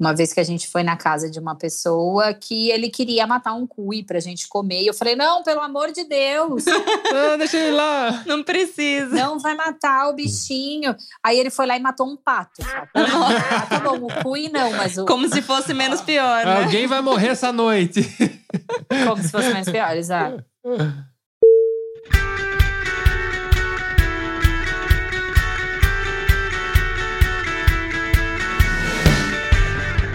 Uma vez que a gente foi na casa de uma pessoa que ele queria matar um cui pra gente comer. E eu falei: não, pelo amor de Deus. ah, deixa ele lá. Não precisa. Não vai matar o bichinho. Aí ele foi lá e matou um pato. ah, tá bom, o cui não, mas o. Como se fosse menos pior, né? Alguém vai morrer essa noite. Como se fosse menos pior, exato.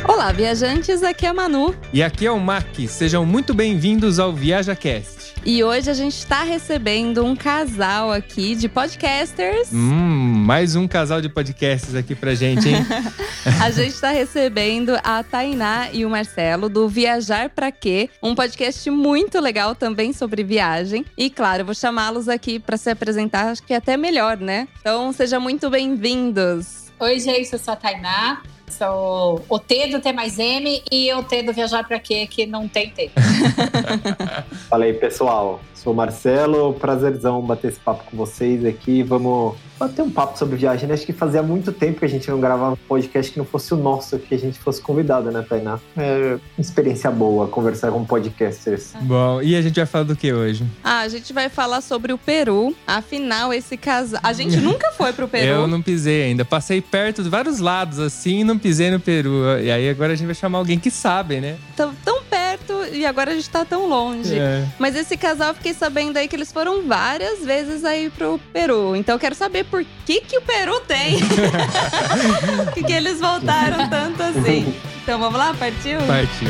Olá, viajantes, aqui é a Manu. E aqui é o Mac. Sejam muito bem-vindos ao ViajaCast. E hoje a gente está recebendo um casal aqui de podcasters. Hum, mais um casal de podcasters aqui pra gente, hein? a gente está recebendo a Tainá e o Marcelo do Viajar Pra Quê, um podcast muito legal também sobre viagem. E claro, eu vou chamá-los aqui para se apresentar, acho que é até melhor, né? Então, sejam muito bem-vindos. Oi, gente, eu sou a Tainá. Sou o T do T mais M e o T do Viajar Pra Quê, que não tem T. Fala aí, pessoal. Sou o Marcelo, prazerzão bater esse papo com vocês aqui. Vamos bater um papo sobre viagem. Acho que fazia muito tempo que a gente não gravava um podcast que não fosse o nosso, que a gente fosse convidado, né, Tainá? É uma experiência boa conversar com podcasters. Bom, e a gente vai falar do que hoje? Ah, a gente vai falar sobre o Peru. Afinal, esse casal. A gente nunca foi pro Peru. Eu não pisei ainda. Passei perto de vários lados assim e não pisei no Peru. E aí agora a gente vai chamar alguém que sabe, né? Tão, tão perto e agora a gente tá tão longe. É. Mas esse casal, eu fiquei sabendo aí que eles foram várias vezes aí pro Peru. Então eu quero saber por que que o Peru tem. que, que eles voltaram tanto assim. Então vamos lá, partiu? Partiu.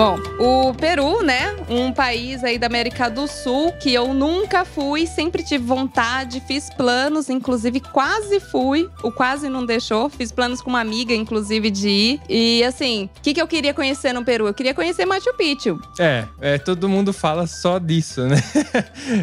Bom, o Peru, né? Um país aí da América do Sul que eu nunca fui, sempre tive vontade, fiz planos, inclusive quase fui. O quase não deixou. Fiz planos com uma amiga, inclusive, de ir. E assim, o que, que eu queria conhecer no Peru? Eu queria conhecer Machu Picchu. É, é todo mundo fala só disso, né?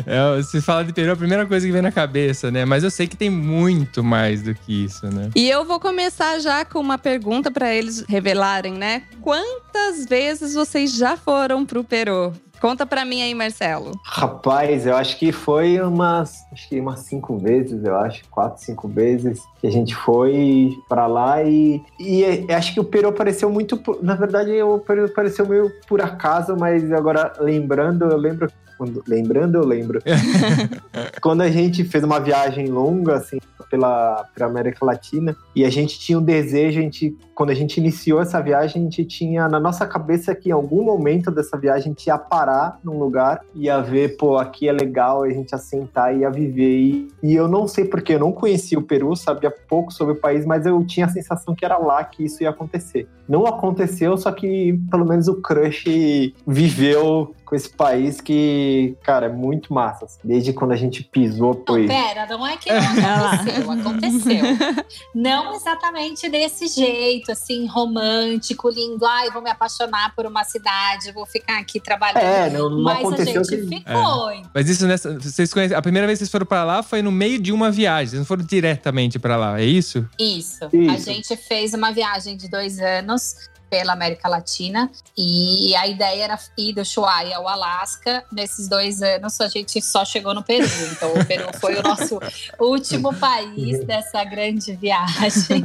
É, se fala de Peru, a primeira coisa que vem na cabeça, né? Mas eu sei que tem muito mais do que isso, né? E eu vou começar já com uma pergunta para eles revelarem, né? Quantas vezes você vocês já foram pro Peru? Conta pra mim aí, Marcelo. Rapaz, eu acho que foi umas, acho que umas cinco vezes, eu acho, quatro, cinco vezes que a gente foi para lá e, e acho que o Peru apareceu muito, na verdade o Peru apareceu meio por acaso, mas agora lembrando, eu lembro quando, lembrando, eu lembro. quando a gente fez uma viagem longa, assim, pela, pela América Latina, e a gente tinha um desejo, a gente, quando a gente iniciou essa viagem, a gente tinha na nossa cabeça que em algum momento dessa viagem a gente ia parar num lugar, ia ver, pô, aqui é legal, a gente ia sentar e ia viver. E, e eu não sei porque, eu não conhecia o Peru, sabia pouco sobre o país, mas eu tinha a sensação que era lá que isso ia acontecer. Não aconteceu, só que pelo menos o crush viveu com esse país que, cara, é muito massa. Assim. Desde quando a gente pisou, foi. Não, pera, não é que não aconteceu, aconteceu. Não exatamente desse jeito, assim, romântico, lindo. Ai, vou me apaixonar por uma cidade, vou ficar aqui trabalhando. É, não, não Mas aconteceu. a gente que... ficou. É. Mas isso nessa. Vocês conhecem, a primeira vez que vocês foram pra lá foi no meio de uma viagem, vocês não foram diretamente pra lá, é isso? Isso. isso. A gente fez uma viagem de dois anos pela América Latina. E a ideia era ir do Ushuaia ao Alasca. Nesses dois anos, a gente só chegou no Peru. Então, o Peru foi o nosso último país dessa grande viagem.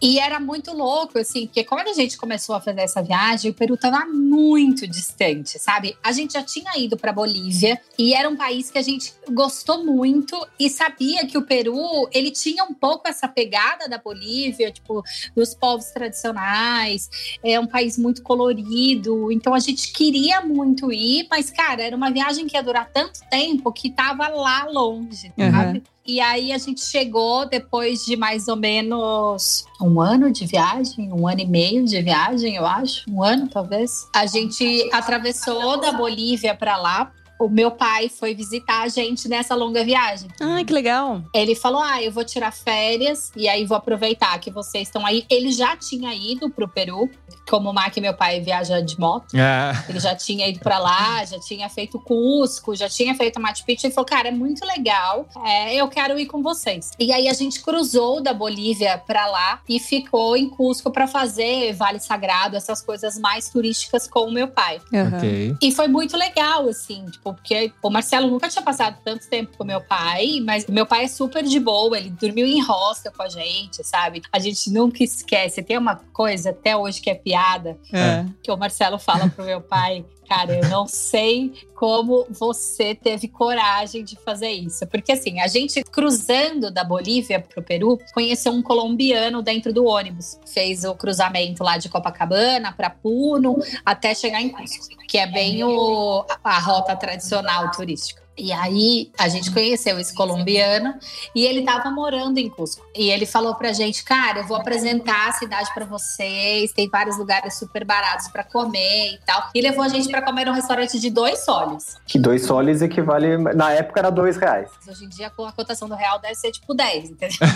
E era muito louco, assim, porque quando a gente começou a fazer essa viagem, o Peru estava muito distante, sabe? A gente já tinha ido para Bolívia e era um país que a gente gostou muito e sabia que o Peru, ele tinha um pouco essa pegada da Bolívia, tipo, dos povos tradicionais, é um país muito colorido, então a gente queria muito ir, mas, cara, era uma viagem que ia durar tanto tempo que tava lá longe, Uhum. sabe? E aí a gente chegou depois de mais ou menos um ano de viagem, um ano e meio de viagem, eu acho, um ano talvez. A gente atravessou da Bolívia para lá. O meu pai foi visitar a gente nessa longa viagem. Ai, que legal. Ele falou: Ah, eu vou tirar férias e aí vou aproveitar que vocês estão aí. Ele já tinha ido pro Peru, como o Mac e meu pai viaja de moto. Ah, Ele já tinha ido pra lá, já tinha feito Cusco, já tinha feito Machu Picchu. Ele falou, cara, é muito legal, é, eu quero ir com vocês. E aí a gente cruzou da Bolívia pra lá e ficou em Cusco pra fazer Vale Sagrado, essas coisas mais turísticas com o meu pai. Uhum. ok. E foi muito legal, assim, tipo, porque o Marcelo nunca tinha passado tanto tempo com meu pai, mas meu pai é super de boa, ele dormiu em hostel com a gente, sabe? A gente nunca esquece. Tem uma coisa até hoje que é piada, É. que o Marcelo fala pro meu pai, cara, eu não sei como você teve coragem de fazer isso. Porque assim, a gente cruzando da Bolívia pro Peru, conheceu um colombiano dentro do ônibus. Fez o cruzamento lá de Copacabana para Puno, até chegar em Cusco, que é bem o, a rota tradicional turística. E aí a gente conheceu esse colombiano e ele tava morando em Cusco. E ele falou pra gente, cara, eu vou apresentar a cidade pra vocês, tem vários lugares super baratos pra comer e tal. E levou a gente pra comer num restaurante de dois soles. Que dois soles equivale. Na época era dois reais. Hoje em dia, com a cotação do real, deve ser tipo 10, entendeu?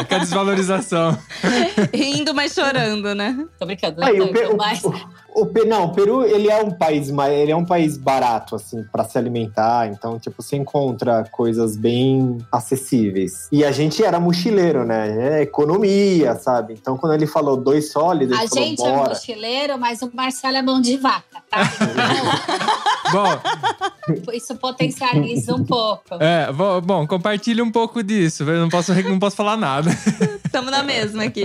é, com a desvalorização. Rindo, mas chorando, né? Tô brincando, Aí, não o- mas... o- o Pe- não, o Peru ele é um país, ele é um país barato assim para se alimentar, então tipo você encontra coisas bem acessíveis. E a gente era mochileiro, né? É economia, sabe? Então quando ele falou dois sólidos, ele A falou gente é bora. mochileiro, mas o Marcelo é mão de vaca, tá? Bom, isso potencializa um pouco. é, vo- bom, compartilhe um pouco disso. Eu não posso, não posso falar nada. Tamo na mesma aqui.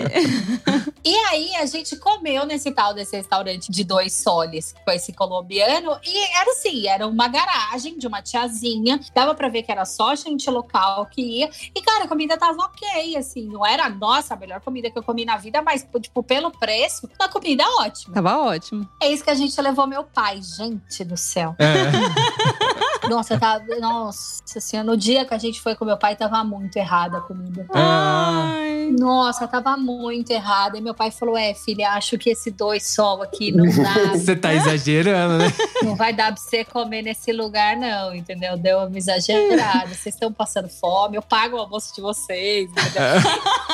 E aí a gente comeu nesse tal desse restaurante de dois soles com esse colombiano e era assim, era uma garagem de uma tiazinha, dava pra ver que era só gente local que ia. E cara, a comida tava ok, assim, não era nossa a melhor comida que eu comi na vida, mas tipo pelo preço, a comida ótima. Tava ótimo. É isso que a gente levou meu pai, gente do céu. É. Nossa, tá, nossa senhora, no dia que a gente foi com meu pai tava muito errada a comida. Ah. Ai. Nossa, tava muito errada. E meu pai falou: É, filha, acho que esse dois sol aqui não dá. Você tá exagerando, né? não vai dar pra você comer nesse lugar, não, entendeu? Deu uma exagerada. Vocês estão passando fome, eu pago o almoço de vocês, entendeu?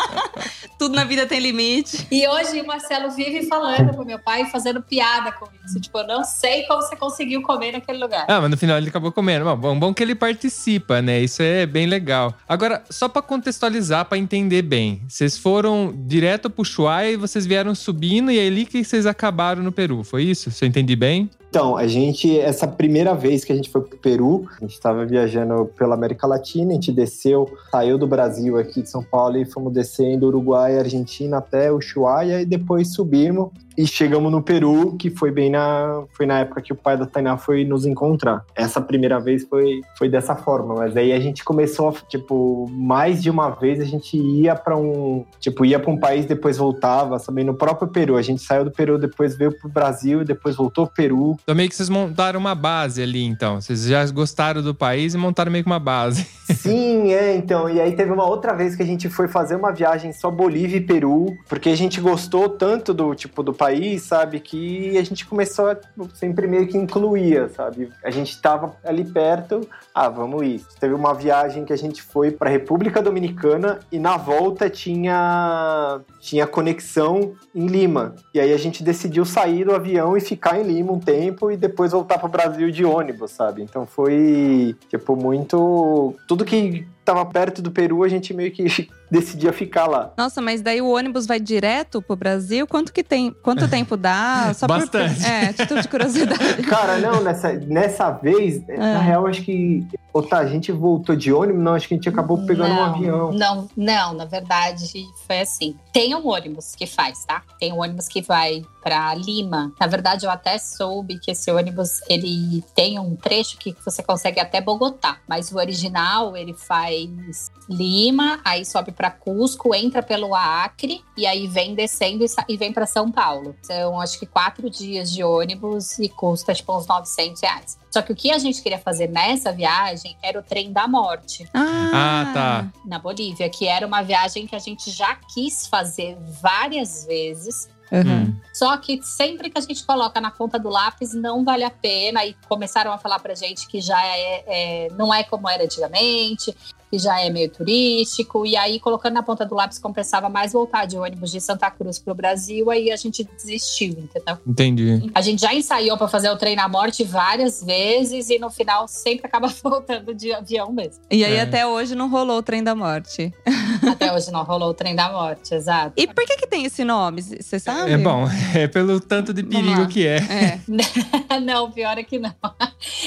Tudo na vida tem limite. E hoje o Marcelo vive falando com meu pai, fazendo piada com isso. Tipo, eu não sei como você conseguiu comer naquele lugar. Ah, mas no final ele acabou comendo. Bom, bom, bom que ele participa, né? Isso é bem legal. Agora, só pra contextualizar, pra entender bem. Vocês foram direto pro Ushuaia e vocês vieram subindo e é ali que vocês acabaram no Peru, foi isso? Se eu entendi bem? Então, a gente, essa primeira vez que a gente foi pro Peru, a gente estava viajando pela América Latina, a gente desceu, saiu do Brasil aqui de São Paulo e fomos descendo Uruguai, Argentina até Ushuaia e depois subimos e chegamos no Peru, que foi bem na, foi na época que o pai da Tainá foi nos encontrar. Essa primeira vez foi, foi dessa forma, mas aí a gente começou, tipo, mais de uma vez a gente ia para um, tipo, ia para um país, depois voltava, sabe, no próprio Peru. A gente saiu do Peru, depois veio pro Brasil e depois voltou pro Peru. Então meio que vocês montaram uma base ali, então. Vocês já gostaram do país e montaram meio que uma base. Sim, é, então. E aí teve uma outra vez que a gente foi fazer uma viagem só Bolívia e Peru, porque a gente gostou tanto do tipo do país, sabe, que a gente começou a sempre meio que incluía, sabe? A gente tava ali perto, ah, vamos ir. Teve uma viagem que a gente foi para República Dominicana e na volta tinha tinha conexão em Lima. E aí a gente decidiu sair do avião e ficar em Lima um tempo e depois voltar para o Brasil de ônibus, sabe? Então foi tipo muito tudo que tava perto do Peru, a gente meio que decidia ficar lá. Nossa, mas daí o ônibus vai direto pro Brasil? Quanto que tem? Quanto tempo dá? Só Bastante. Por, é, título de curiosidade. Cara, não, nessa, nessa vez, na real, acho que. Ou tá, a gente voltou de ônibus, não, acho que a gente acabou pegando não, um avião. Não, não, na verdade foi assim. Tem um ônibus que faz, tá? Tem um ônibus que vai para Lima. Na verdade, eu até soube que esse ônibus ele tem um trecho que você consegue até Bogotá, mas o original ele faz Lima, aí sobe para Cusco, entra pelo Acre e aí vem descendo e, e vem para São Paulo. São acho que quatro dias de ônibus e custa tipo uns 900 reais. Só que o que a gente queria fazer nessa viagem era o trem da morte Ah, tá. na Bolívia, que era uma viagem que a gente já quis fazer várias vezes. Uhum. Hum. Só que sempre que a gente coloca na ponta do lápis, não vale a pena. E começaram a falar pra gente que já é, é- não é como era antigamente, que já é meio turístico. E aí, colocando na ponta do lápis, compensava mais voltar de ônibus de Santa Cruz pro Brasil. Aí a gente desistiu, entendeu? Entendi. A gente já ensaiou pra fazer o trem na morte várias vezes e no final sempre acaba voltando de avião mesmo. E aí É. até hoje não rolou o trem da morte. Até hoje não rolou o trem da morte, exato. E por que que tem esse nome? Você sabe? É bom, é pelo tanto de perigo que é. É. não, pior é que não.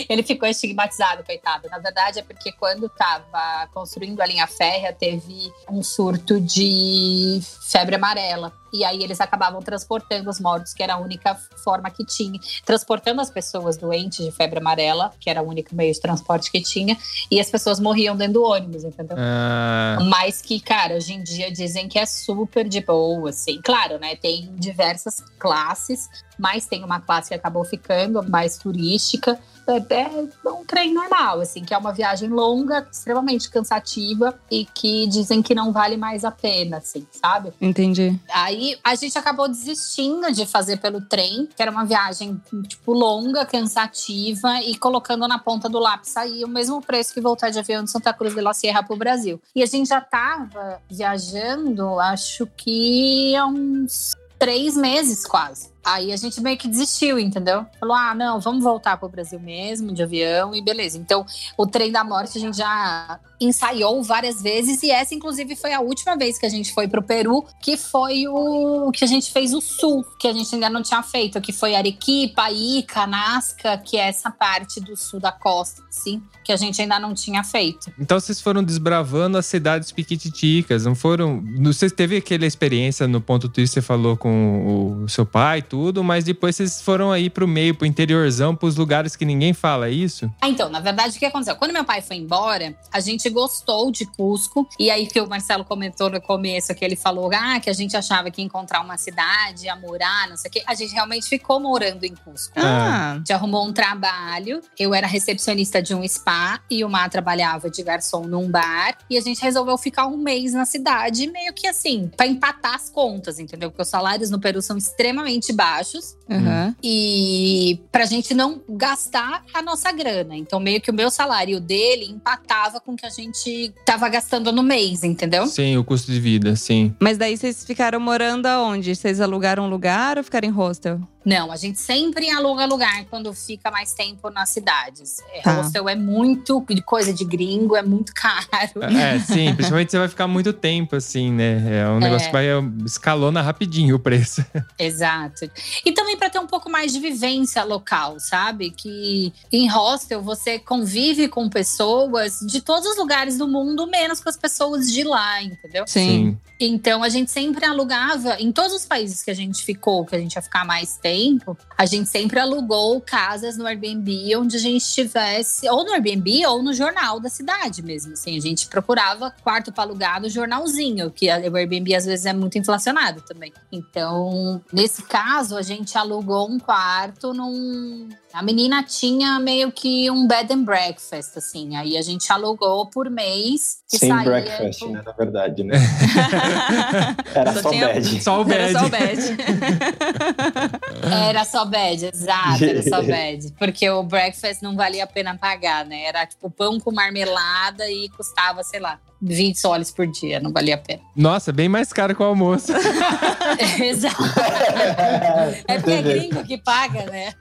Ele ficou estigmatizado, coitado. Na verdade, é porque quando estava construindo a linha férrea, teve um surto de febre amarela. E aí eles acabavam transportando os mortos, que era a única forma que tinha. Transportando as pessoas doentes de febre amarela, que era o único meio de transporte que tinha. E as pessoas morriam dentro do ônibus, entendeu? Ah, Mas que, cara, hoje em dia dizem que é super de boa, assim. Claro, né? Tem diversas classes, mas tem uma classe que acabou ficando mais turística. É, é um trem normal, assim, que é uma viagem longa, extremamente cansativa e que dizem que não vale mais a pena, assim, sabe? Entendi. Aí a gente acabou desistindo de fazer pelo trem, que era uma viagem, tipo, longa, cansativa, e colocando na ponta do lápis aí o mesmo preço que voltar de avião de Santa Cruz de la Sierra pro Brasil. E a gente já tava viajando, acho que há uns três meses quase. Aí a gente meio que desistiu, entendeu? Falou: ah, não, vamos voltar pro Brasil mesmo, de avião, e beleza. Então, o trem da morte a gente já ensaiou várias vezes, e essa, inclusive, foi a última vez que a gente foi pro Peru, que foi o que a gente fez o sul, que a gente ainda não tinha feito, que foi Arequipa, Ica, Nazca, que é essa parte do sul da costa, assim, que a gente ainda não tinha feito. então vocês foram desbravando as cidades piquititicas, não foram. Vocês teve aquela experiência no ponto que você falou com o seu pai, tudo, mas depois vocês foram aí pro meio, pro interiorzão, pros lugares que ninguém fala, é isso? Ah, então, na verdade, o que aconteceu? Quando meu pai foi embora, a gente gostou de Cusco. E aí que o Marcelo comentou no começo, que ele falou ah, que a gente achava que ia encontrar uma cidade, ia morar, não sei o quê. A gente realmente ficou morando em Cusco. Ah, A gente arrumou um trabalho. Eu era recepcionista de um spa e o Mar trabalhava de garçom num bar. E a gente resolveu ficar um mês na cidade, meio que assim, pra empatar as contas, entendeu? Porque os salários no Peru são extremamente baixos baixos aham. e pra gente não gastar a nossa grana. Então, meio que o meu salário dele empatava com o que a gente tava gastando no mês, entendeu? Sim, o custo de vida, sim. Mas daí vocês ficaram morando aonde? Vocês alugaram um lugar ou ficaram em hostel? Não, a gente sempre aluga lugar quando fica mais tempo nas cidades. É, Tá. Hostel é muito coisa de gringo, é muito caro. É, sim, principalmente você vai ficar muito tempo, assim, né? É um negócio que vai escalona rapidinho o preço. Exato. E também para ter um pouco mais de vivência local, sabe? Que em hostel você convive com pessoas de todos os lugares do mundo, menos com as pessoas de lá, entendeu? Então a gente sempre alugava, em todos os países que a gente ficou, que a gente ia ficar mais tempo, a gente sempre alugou casas no Airbnb onde a gente estivesse, ou no Airbnb ou no jornal da cidade mesmo. Assim, a gente procurava quarto para alugar no jornalzinho, que o Airbnb às vezes é muito inflacionado também. Então, nesse caso, a gente alugou um quarto num. A menina tinha meio que um bed and breakfast, assim. Aí a gente alugou por mês. que Sem saía, breakfast, tipo, né? Na verdade, né? Era Só só, tinha- bad. Só o Era bad. só o bad. Era só bad, exato, era só bad. Porque o breakfast não valia a pena pagar, né? Era tipo pão com marmelada e custava, sei lá, 20 soles por dia, não valia a pena. Nossa, bem mais caro que o almoço. Exato. É porque é gringo que paga, né?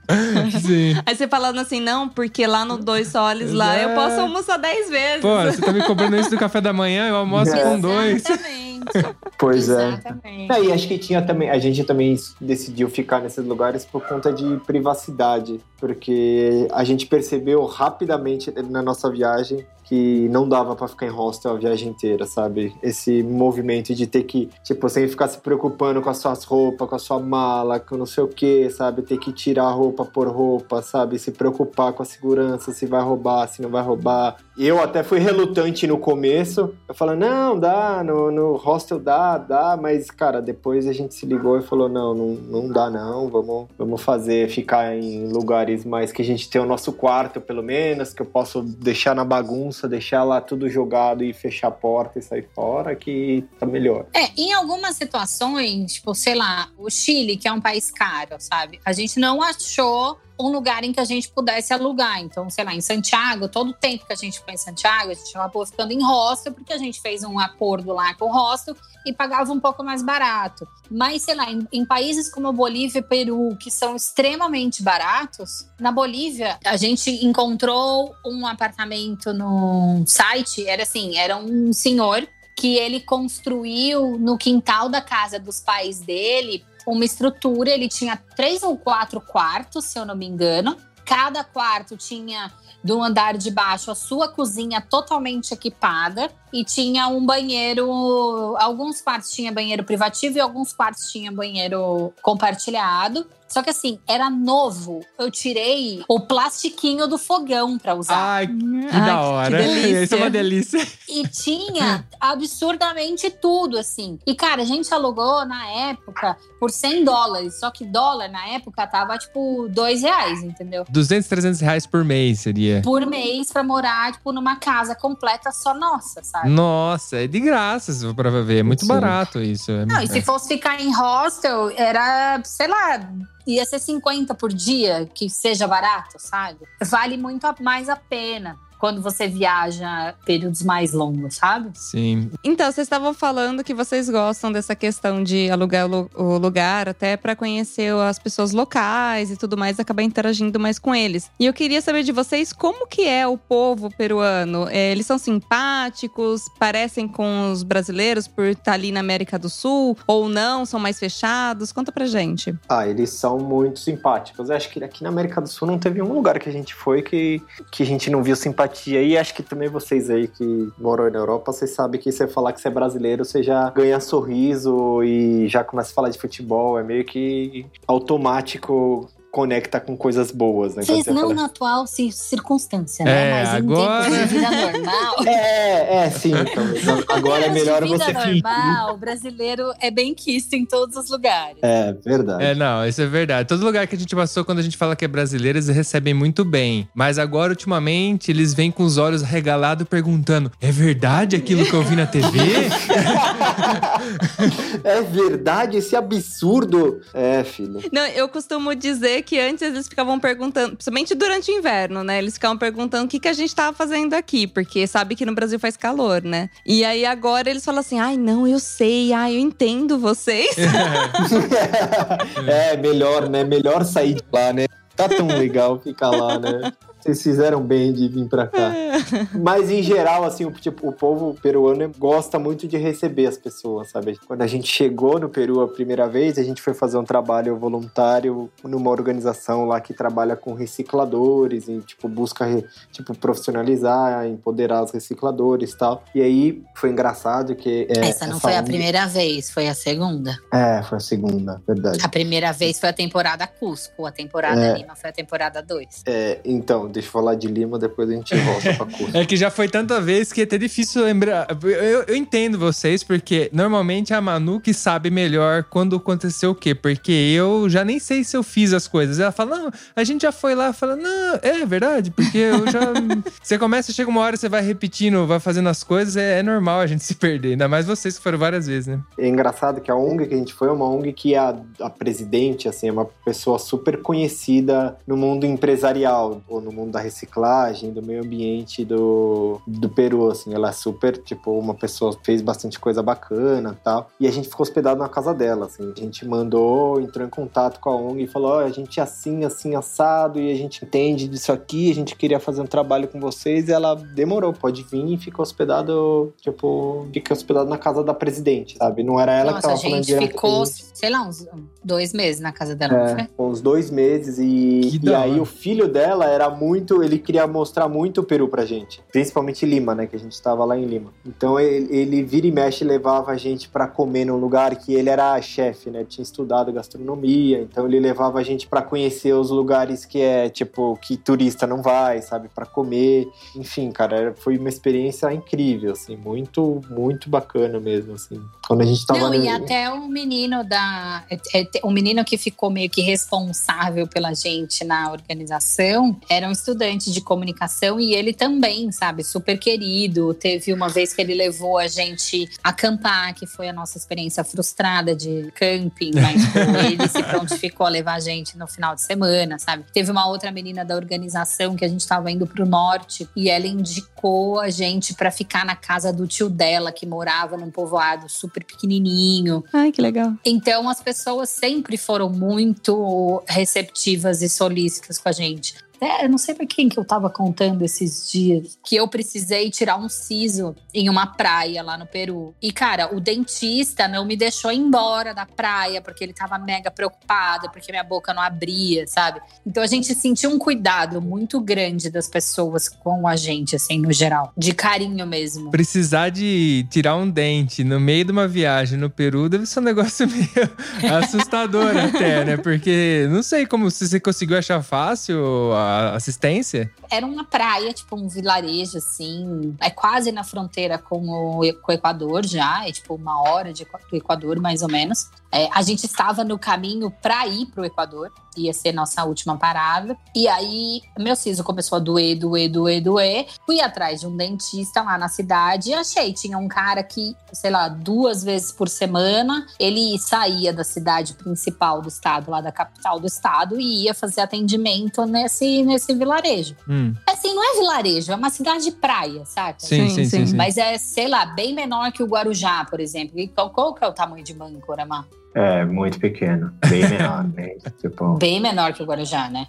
Sim. Aí você falando assim, não, porque lá no Dois Soles, lá eu É. posso almoçar 10 vezes. Pô, você tá me cobrando isso do café da manhã, eu almoço com dois. Exatamente. Pois é. Exatamente. É, e acho que tinha também, a gente também decidiu ficar nesses lugares por conta de privacidade, porque a gente percebeu rapidamente na nossa viagem que não dava pra ficar em hostel a viagem inteira, sabe? Esse movimento de ter que, tipo, sem ficar se preocupando com as suas roupas, com a sua mala, com não sei o que, sabe? Ter que tirar roupa por roupa, sabe? Se preocupar com a segurança, se vai roubar, se não vai roubar. Eu até fui relutante no começo. Eu falei, não, dá, no, no hostel dá, dá, mas, cara, depois a gente se ligou e falou, não, não, não dá não, vamos, vamos fazer, ficar em lugares mais que a gente tem o nosso quarto, pelo menos, que eu posso deixar na bagunça, deixar lá tudo jogado e fechar a porta e sair fora, que tá melhor. É, em algumas situações, tipo, sei lá, o Chile, que é um país caro, sabe? A gente não achou um lugar em que a gente pudesse alugar. Então, sei lá, em Santiago, todo o tempo que a gente ficou em Santiago, a gente acabou ficando em hostel, porque a gente fez um acordo lá com o hostel e pagava um pouco mais barato. Mas, sei lá, em, em países como Bolívia e Peru, que são extremamente baratos, na Bolívia a gente encontrou um apartamento num site, era assim, era um senhor que ele construiu no quintal da casa dos pais dele uma estrutura. Ele tinha três ou quatro quartos, se eu não me engano. Cada quarto tinha do andar de baixo a sua cozinha totalmente equipada e tinha um banheiro. Alguns quartos tinha banheiro privativo e alguns quartos tinha banheiro compartilhado. Só que assim, era novo. Eu tirei o plastiquinho do fogão para usar. Ai, que Ai, da hora. delícia. Isso é uma delícia. E tinha absurdamente tudo, assim. E, cara, a gente alugou na época por 100 dólares. Só que dólar na época tava, tipo, 2 reais, entendeu? 200, 300 reais por mês seria. Por mês pra morar, tipo, numa casa completa só nossa, sabe? Nossa, é de graça, se for pra ver. É muito Sim. barato isso. É- Não, e se fosse ficar em hostel, era, sei lá, ia ser 50 por dia, que seja barato, sabe? Vale muito mais a pena quando você viaja períodos mais longos, sabe? Sim. Então, vocês estavam falando que vocês gostam dessa questão de alugar o lu- o lugar até pra conhecer as pessoas locais e tudo mais, acabar interagindo mais com eles. E eu queria saber de vocês como que é o povo peruano. É, eles são simpáticos, parecem com os brasileiros por estar ali na América do Sul ou não, são mais fechados? Conta pra gente. Ah, eles são muito simpáticos. Eu acho que aqui na América do Sul não teve um lugar que a gente foi que, que a gente não viu simpatia. E acho que também vocês aí que moram na Europa, vocês sabem que você falar que você é brasileiro, você já ganha sorriso e já começa a falar de futebol. É meio que automático conecta com coisas boas, né? Vocês você não fala- na atual ci- circunstância, né? É, Mas em agora- tempos de vida normal. É, é, sim. Então, agora é melhor você vida normal, o brasileiro é bem quisto em todos os lugares. É, verdade. É, não, isso é verdade. Todo lugar que a gente passou, quando a gente fala que é brasileiro, eles recebem muito bem. Mas agora, ultimamente, eles vêm com os olhos regalados perguntando: é verdade aquilo que eu vi na TV? É verdade esse absurdo. É, filho. Não, eu costumo dizer que antes eles ficavam perguntando, principalmente durante o inverno, né? Eles ficavam perguntando o que, que a gente tava fazendo aqui, porque sabe que no Brasil faz calor, né? E aí agora eles falam assim: ai, não, eu sei, ai, eu entendo vocês. é, melhor, né? Melhor sair de lá, né? Tá tão legal ficar lá, né? Vocês fizeram bem de vir pra cá. Mas em geral, assim, o, tipo, o povo peruano gosta muito de receber as pessoas, sabe? Quando a gente chegou no Peru a primeira vez, a gente foi fazer um trabalho voluntário numa organização lá que trabalha com recicladores e, tipo, busca, tipo, profissionalizar, empoderar os recicladores e tal. E aí foi engraçado que. é, Essa não foi a primeira vez, foi a segunda. É, foi a segunda, verdade. A primeira vez foi a temporada Cusco, a temporada É. Lima foi a temporada 2. É, então, deixa eu falar de Lima, depois a gente volta pra Cusco. É que já foi tanta vez que é até difícil lembrar. Eu, eu entendo vocês, porque normalmente a Manu que sabe melhor quando aconteceu o quê. Porque eu já nem sei se eu fiz as coisas. Ela fala, não, a gente já foi lá. Fala, não, é verdade, porque eu já. você começa, chega uma hora, você vai repetindo, vai fazendo as coisas, é, é normal a gente se perder. Ainda mais vocês que foram várias vezes, né? É engraçado que a ONG que a gente foi é uma ONG que a, a presidente, assim, é uma pessoa super conhecida no mundo empresarial, ou no mundo mundo da reciclagem, do meio ambiente do, do Peru, assim. Ela é super, tipo, uma pessoa fez bastante coisa bacana tal. E a gente ficou hospedado na casa dela, assim. A gente mandou, entrou em contato com a ONG e falou: Ó, oh, a gente é assim, assim, assado, e a gente entende disso aqui, a gente queria fazer um trabalho com vocês. E ela demorou, pode vir e ficou hospedado, tipo, fica hospedado na casa da presidente, sabe? Não era ela Nossa, que tava a gente falando ficou, sei lá, uns dois meses na casa dela, não É, uns dois meses e, Que e aí o filho dela era muito, ele queria mostrar muito o Peru pra gente, principalmente Lima, né, que a gente tava lá em Lima. Então ele, ele vira e mexe levava a gente pra comer num lugar que ele era chefe, né, tinha estudado gastronomia, então ele levava a gente pra conhecer os lugares que é tipo que turista não vai, sabe, Pra comer. Enfim, cara, foi uma experiência incrível, assim, muito muito bacana mesmo, assim. Quando a gente tava Não, no- e até o menino da. é, é, O menino que ficou meio que responsável pela gente na organização era um estudante de comunicação e ele também, sabe, super querido. Teve uma vez que ele levou a gente acampar, que foi a nossa experiência frustrada de camping, mas ele se prontificou a levar a gente no final de semana, sabe? Teve uma outra menina da organização que a gente tava indo pro norte e ela indicou a gente pra ficar na casa do tio dela, que morava num povoado super pequenininho. Ai, que legal. Então as pessoas sempre foram muito receptivas e solícitas com a gente. Até, eu não sei pra quem que eu tava contando esses dias que eu precisei tirar um siso em uma praia lá no Peru. E, cara, o dentista não me deixou embora da praia porque ele tava mega preocupado, porque minha boca não abria, sabe? Então a gente sentiu um cuidado muito grande das pessoas com a gente, assim, no geral. De carinho mesmo. Precisar de tirar um dente no meio de uma viagem no Peru deve ser um negócio meio assustador até, né? Porque não sei como se você conseguiu achar fácil a assistência. Era uma praia, tipo um vilarejo, assim. É quase na fronteira com o, com o Equador já. É tipo uma hora de, do Equador, mais ou menos. É, a gente estava no caminho para ir pro Equador. Ia ser nossa última parada. E aí, meu siso começou a doer, doer, doer, doer. Fui atrás de um dentista lá na cidade e achei. Tinha um cara que, sei lá, duas vezes por semana, ele saía da cidade principal do estado, lá da capital do estado, e ia fazer atendimento nesse, nesse vilarejo. Hum, Assim, não é vilarejo, é uma cidade de praia, saca? sim, sim, Sim, sim, sim. sim. Mas é, sei lá, bem menor que o Guarujá, por exemplo. E qual, qual que é o tamanho de Mancorama? É, muito pequeno, bem menor, né? Tipo, Bem menor que o Guarujá, né?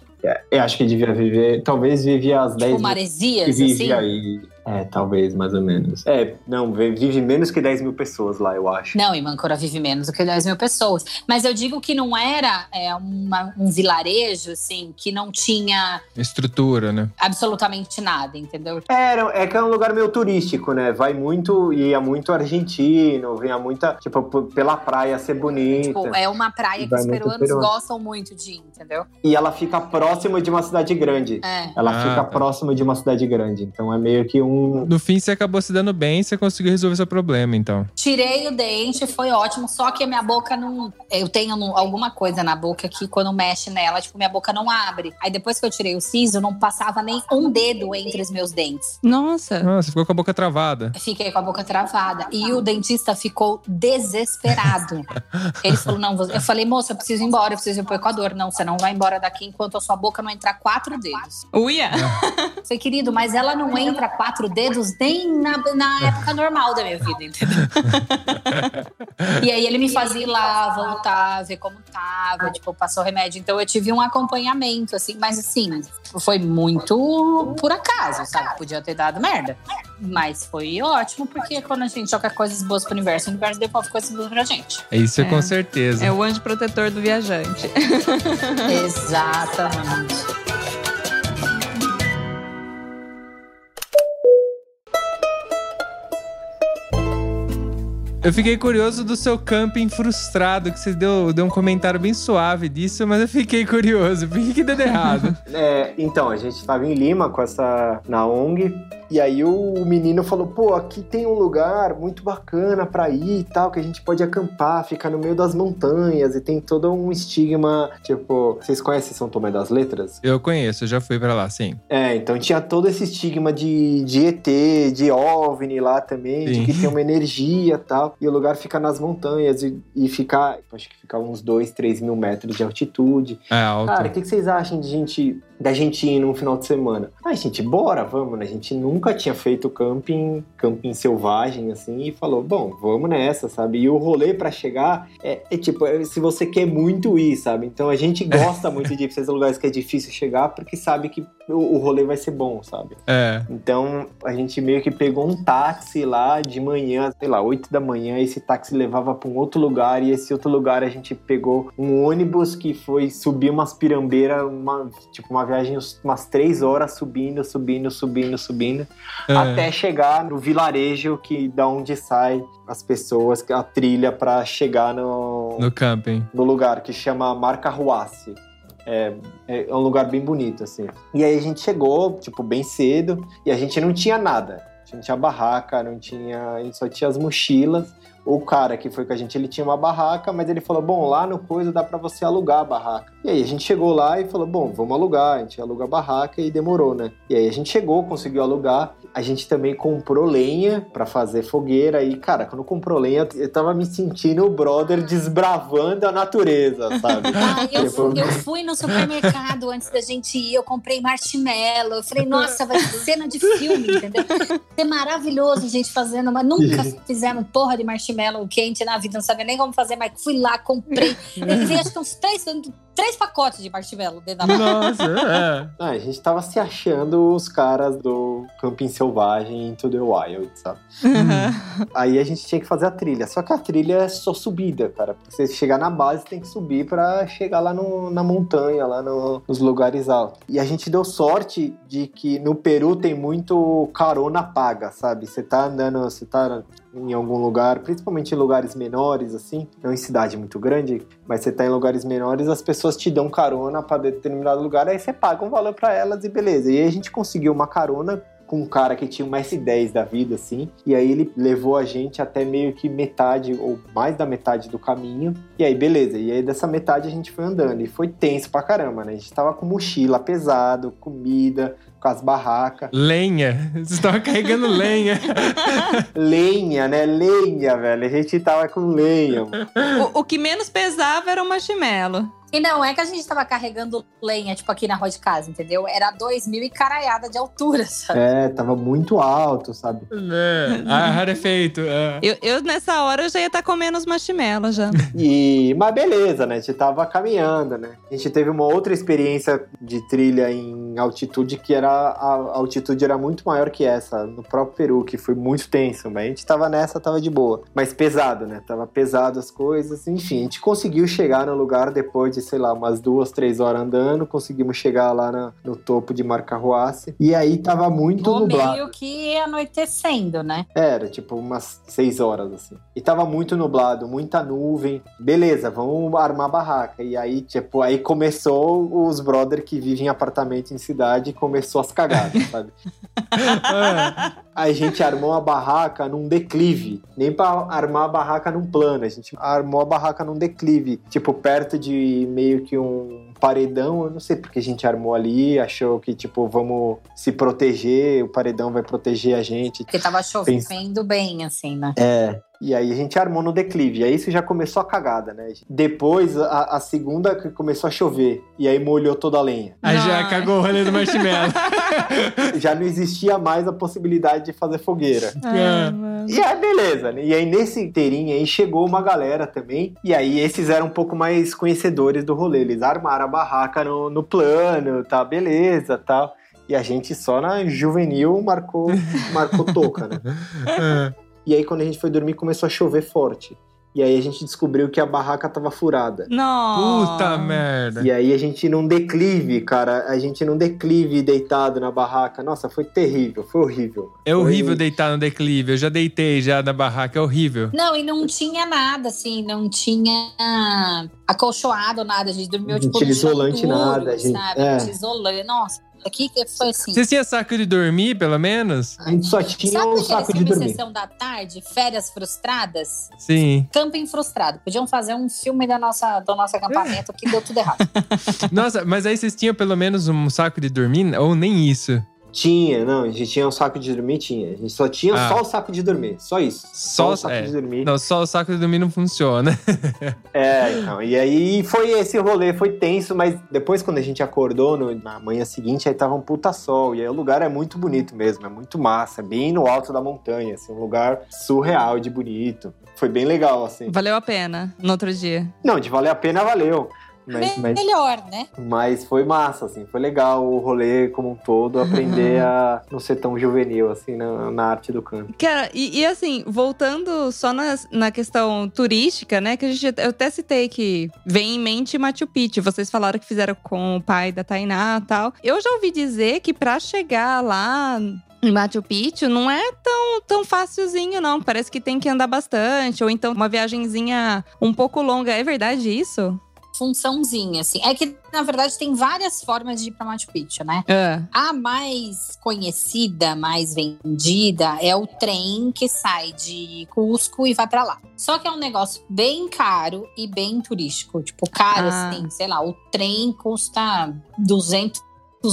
eu acho que devia viver, talvez vivia às 10 Tipo mil Maresias, que assim. vive aí. É, talvez, mais ou menos. É, não, vive menos que 10 mil pessoas lá, eu acho. Não, em Mancora vive menos do que 10 mil pessoas. Mas eu digo que não era é, uma- um vilarejo, assim, que não tinha Estrutura, né? absolutamente nada, entendeu? É, não, é que é um lugar meio turístico, né? Vai muito, ia muito argentino, vinha muita, tipo, pela praia ser bonita. Tipo, é uma praia que os peruanos peruano. gostam muito de ir, entendeu? E ela fica próxima de uma cidade grande. É. Ela Ah, fica tá. próxima de uma cidade grande. Então é meio que um. No fim, você acabou se dando bem, você conseguiu resolver seu problema, então. Tirei o dente, foi ótimo, só que a minha boca não. Eu tenho alguma coisa na boca que quando mexe nela, tipo, minha boca não abre. Aí depois que eu tirei o siso, não passava nem um dedo entre os meus dentes. Nossa. Nossa, você ficou com a boca travada. Fiquei com a boca travada. E o dentista ficou desesperado. Ele falou: não, eu falei, moça, eu preciso ir embora, eu preciso ir pro Equador. Não, você não vai embora daqui enquanto a sua boca não entrar quatro dedos. Uia. Eu falei, querido, mas ela não entra quatro dedos nem na, na época normal da minha vida, entendeu? e aí ele me fazia ir lá, voltar, ver como tava, tipo, passou remédio. Então eu tive um acompanhamento, assim, mas assim, foi muito por acaso, sabe? Podia ter dado merda. Mas foi ótimo, porque quando a gente joga coisas boas pro universo, o universo devolve coisas boas pra gente. Isso É. com certeza. É o anjo protetor do viajante. Exatamente. Eu fiquei curioso do seu camping frustrado, que você deu, deu um comentário bem suave disso, mas eu fiquei curioso. Por que, que deu errado? É, então, a gente tava em Lima com essa. na ONG. E aí o menino falou: pô, aqui tem um lugar muito bacana pra ir e tal, que a gente pode acampar, ficar no meio das montanhas e tem todo um estigma. Tipo, vocês conhecem São Tomé das Letras? Eu conheço, eu já fui pra lá, sim. É, então tinha todo esse estigma de, de ET, de OVNI lá também, Sim. de que tem uma energia e tal. E o lugar fica nas montanhas e, e fica, acho que fica uns 2, 3 mil metros de altitude. É alto. Cara, o que, que vocês acham de gente da gente ir num final de semana. Ah, gente, bora, vamos, né? A gente nunca tinha feito camping, camping selvagem, assim, e falou, bom, vamos nessa, sabe? E o rolê para chegar é, é tipo, é, se você quer muito ir, sabe? Então a gente gosta muito de ir pra esses lugares que é difícil chegar, porque sabe que o, o rolê vai ser bom, sabe? É. Então a gente meio que pegou um táxi lá de manhã, sei lá, 8 da manhã, esse táxi levava para um outro lugar, e esse outro lugar a gente pegou um ônibus que foi subir umas pirambeiras, uma, tipo, uma viagem umas três horas subindo, subindo, subindo, subindo, É. até chegar no vilarejo que da onde sai as pessoas, a trilha para chegar no, No camping. no lugar que chama Marca Ruassi. É, é um lugar bem bonito, assim. E aí a gente chegou, tipo, bem cedo, e a gente não tinha nada. A gente não tinha barraca, não tinha. A gente só tinha as mochilas. O cara que foi com a gente, ele tinha uma barraca, mas ele falou: bom, lá no coisa dá pra você alugar a barraca. E aí a gente chegou lá e falou: bom, vamos alugar. A gente aluga a barraca e demorou, né? E aí a gente chegou, conseguiu alugar. A gente também comprou lenha pra fazer fogueira. E, cara, quando comprou lenha, eu tava me sentindo o brother desbravando a natureza, sabe? Ah, eu, Tipo, fui, eu fui no supermercado antes da gente ir, eu comprei marshmallow. Eu falei, nossa, vai ser cena de filme, entendeu? Vai ser maravilhoso a gente fazendo, mas nunca fizemos porra de marshmallow quente na vida, não sabia nem como fazer, mas fui lá, comprei. Eu levei acho que uns três, três pacotes de marshmallow dentro da Nossa, é. Ah, a gente tava se achando os caras do Camping Selvagem Into the Wild, sabe? Aí a gente tinha que fazer a trilha. Só que a trilha é só subida, cara. Você chegar na base, tem que subir pra chegar lá no- na montanha, lá no- nos lugares altos. E a gente deu sorte de que no Peru tem muito carona paga, sabe? Você tá andando, você tá em algum lugar, principalmente em lugares menores, assim, não em cidade muito grande, mas você tá em lugares menores, as pessoas te dão carona pra determinado lugar, aí você paga um valor pra elas e beleza. E aí a gente conseguiu uma carona com um cara que tinha uma S10 da vida, assim, e aí ele levou a gente até meio que metade, ou mais da metade do caminho, e aí beleza, e aí dessa metade a gente foi andando, e foi tenso pra caramba, né? A gente tava com mochila pesado, comida, com as barracas, Lenha. Vocês estavam carregando lenha. lenha, né? Lenha, velho, a gente tava com lenha. O, o que menos pesava era o marshmallow. E não é que a gente tava carregando lenha, tipo, aqui na rua de casa, entendeu? Era dois mil e caraiada de altura, sabe? É, tava muito alto, sabe? É. Ah, rarefeito. É. Eu, eu, nessa hora, eu já ia estar comendo os marshmallows já. E, mas beleza, né? A gente tava caminhando, né? A gente teve uma outra experiência de trilha em altitude que era a altitude era muito maior que essa, no próprio Peru, que foi muito tenso, mas a gente tava nessa, tava de boa. Mas pesado, né? Tava pesado as coisas, enfim, a gente conseguiu chegar no lugar depois de, sei lá, umas duas, três horas andando, conseguimos chegar lá na- no topo de Marcarruace. E aí tava muito Tô nublado. meio que anoitecendo, né? Era, tipo, umas seis horas, assim. E tava muito nublado, muita nuvem. Beleza, vamos armar barraca. E aí, tipo, aí começou os brother que vivem em apartamento em cidade, começou as cagadas, sabe? É. Aí a gente armou a barraca num declive. Nem pra armar a barraca num plano. A gente armou a barraca num declive. Tipo, perto de meio que um paredão. Eu não sei porque a gente armou ali. Achou que, tipo, vamos se proteger. O paredão vai proteger a gente. Porque tava chovendo bem, assim, né? É. E aí a gente armou no declive. Aí isso já começou a cagada, né? Depois, a, a segunda que começou a chover. E aí molhou toda a lenha. Aí já cagou o rolê do marshmallow. Já não existia mais a possibilidade de fazer fogueira. É. mano. E aí, beleza, né? E aí, nesse inteirinho aí, chegou uma galera também. E aí, esses eram um pouco mais conhecedores do rolê. Eles armaram a barraca no, no plano, tá? Beleza, tal. E a gente só na juvenil marcou, marcou toca, né? É. E aí, quando a gente foi dormir, começou a chover forte. E aí, a gente descobriu que a barraca tava furada. Nossa. Puta merda. E aí, a gente num declive, cara. A gente num declive deitado na barraca. Nossa, foi terrível, foi horrível. É horrível Foi- deitar no declive. Eu já deitei já na barraca, é horrível. Não, e não tinha nada, assim, não tinha acolchoado nada. A gente dormiu, Não tipo, tinha no chão isolante, duro, nada, a gente- sabe? é. Isolante. Nossa, aqui que foi assim. Vocês tinham saco de dormir, pelo menos? A gente só tinha Sabe um aquele saco de dormir. Sessão da Tarde, Férias Frustradas? Sim. Camping Frustrado. Podiam fazer um filme da nossa, do nosso acampamento que deu tudo errado. Nossa, mas aí vocês tinham pelo menos um saco de dormir? Ou nem isso? Tinha, não, a gente tinha um saco de dormir, tinha. A gente só tinha Ah. só o saco de dormir, só isso. Só- o saco é. de dormir. Não, só o saco de dormir não funciona. É, então. E aí foi esse rolê, foi tenso, mas depois quando a gente acordou no- na manhã seguinte, aí tava um puta sol. E aí o lugar é muito bonito mesmo, é muito massa, é bem no alto da montanha, assim, um lugar surreal de bonito. Foi bem legal, assim. Valeu a pena no outro dia. Não, de valer a pena, valeu. Mas, mas, Melhor, né? mas foi massa, assim, foi legal o rolê como um todo, aprender a não ser tão juvenil, assim, na, na arte do canto. Cara, e, e assim, voltando só na, na questão turística, né? Que a gente, eu até citei que vem em mente Machu Picchu. Vocês falaram que fizeram com o pai da Tainá e tal. Eu já ouvi dizer que pra chegar lá em Machu Picchu não é tão, tão facilzinho, não. Parece que tem que andar bastante. Ou então uma viagenzinha um pouco longa. É verdade isso? Funçãozinha, assim. É que, na verdade, tem várias formas de ir pra Machu Picchu, né? Ah, A mais conhecida, mais vendida, é o trem que sai de Cusco e vai pra lá. Só que é um negócio bem caro e bem turístico. Tipo, caro, Ah. assim, sei lá, o trem custa 200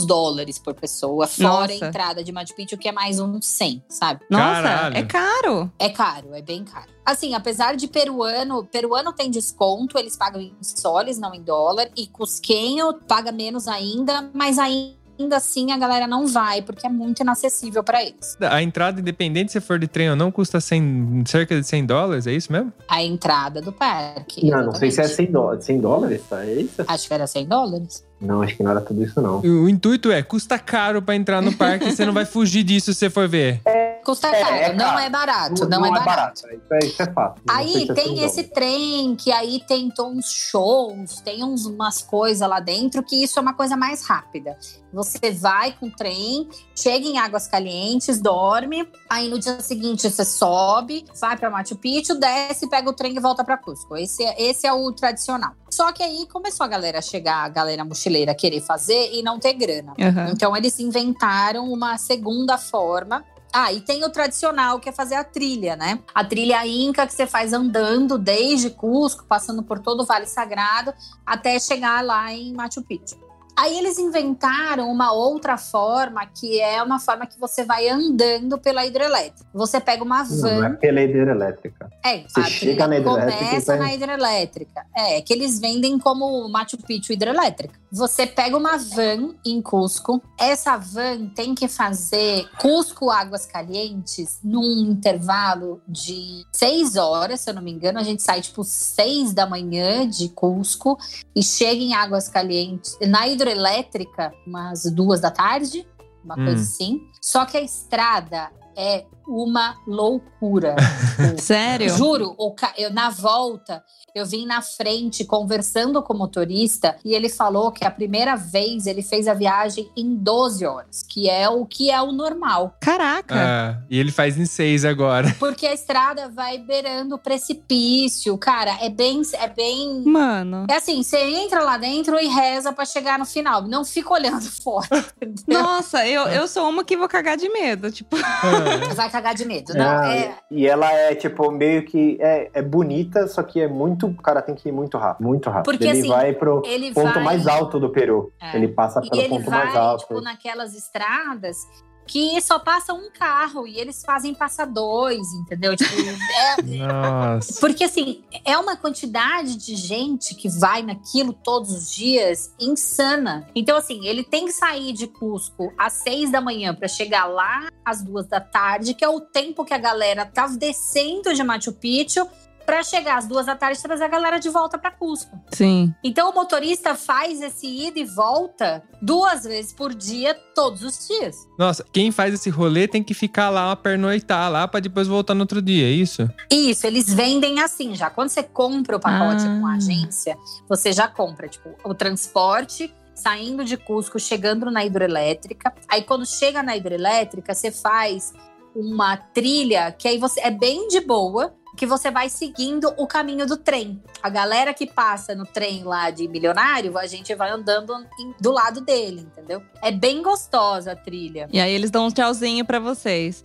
dólares por pessoa, fora Nossa. a entrada de Machu Picchu, que é mais uns 100, sabe? nossa, Caralho. é caro. É caro, é bem caro. Assim, apesar de peruano, peruano tem desconto, eles pagam em soles, não em dólar, e cusquenho paga menos ainda, mas ainda assim a galera não vai, porque é muito inacessível pra eles. A entrada, independente se for de trem ou não, custa 100, cerca de 100 dólares, é isso mesmo? A entrada do parque. Não, não sei se é exatamente. 100 dólares, 100 dólares, tá? É isso? Acho que era 100 dólares. Não, acho que não era tudo isso, não. O, intuito é, custa caro pra entrar no parque, você não vai fugir disso se você for ver. Custa É, caro, é não é barato, não, é barato. Isso é, isso é fato. Não sei Aí se é 100 tem esse trem que aí tem uns shows, tem uns, umas coisas lá dentro que isso é uma coisa mais rápida. Você vai com o trem, chega em Águas Calientes, dorme, aí no dia seguinte você sobe, vai para Machu Picchu, desce, pega o trem e volta para Cusco. Esse, é- esse é o tradicional. Só que aí começou a galera a chegar, a galera mochileira a querer fazer e não ter grana. Aham. Então eles inventaram uma segunda forma. Ah, e tem o tradicional, que é fazer a trilha, né? A trilha inca que você faz andando desde Cusco, passando por todo o Vale Sagrado, até chegar lá em Machu Picchu. Aí eles inventaram uma outra forma, que é uma forma que você vai andando pela hidrelétrica. Você pega uma Não, não é van. pela hidrelétrica. É, Você a chega na hidrelétrica começa vai- na hidrelétrica. É, que eles vendem como Machu Picchu hidrelétrica. Você pega uma van em Cusco. Essa van tem que fazer Cusco Águas Calientes num intervalo de seis horas, se eu não me engano. A gente sai tipo seis da manhã de Cusco e chega em Águas Calientes na hidrelétrica umas duas da tarde, uma Hum. coisa assim. Só que a estrada é uma loucura. Sério? Juro, o ca- eu, na volta, eu vim na frente conversando com o motorista e ele falou que a primeira vez ele fez a viagem em 12 horas, que é o que é o normal. Caraca. Ah, e ele faz em 6 agora. Porque a estrada vai beirando o precipício, cara, é bem é bem Mano. é assim, você entra lá dentro e reza pra chegar no final, não fica olhando fora. entendeu? Nossa, eu, eu sou uma que vou cagar de medo. Tipo, Vai cagar de medo, não é? E ela é, tipo, meio que. É, é bonita, só que é muito. O cara tem que ir muito rápido. Muito rápido. Porque, ele assim, vai pro Ele ponto vai mais alto do Peru. É. Ele passa E pelo ele ponto mais vai, alto. tipo, naquelas estradas que só passa um carro e eles fazem passar dois, entendeu? Tipo, é- nossa. porque assim, é uma quantidade de gente que vai naquilo todos os dias insana. Então, assim, ele tem que sair de Cusco às seis da manhã para chegar lá às duas da tarde, que é o tempo que a galera tá descendo de Machu Picchu. Pra chegar às duas da tarde e trazer a galera de volta para Cusco. sim. Então o motorista faz esse ida e volta duas vezes por dia, todos os dias. Nossa, quem faz esse rolê tem que ficar lá, pernoitar lá, pra depois voltar no outro dia, é isso? Isso, eles vendem assim já. Quando você compra o pacote Ah. com a agência, você já compra, tipo, o transporte. Saindo de Cusco, chegando na hidrelétrica. Aí, quando chega na hidrelétrica, você faz uma trilha que aí você é bem de boa. Que você vai seguindo o caminho do trem. A galera que passa no trem lá de milionário, a gente vai andando em- do lado dele, entendeu? É bem gostosa a trilha. E aí eles dão um tchauzinho pra vocês.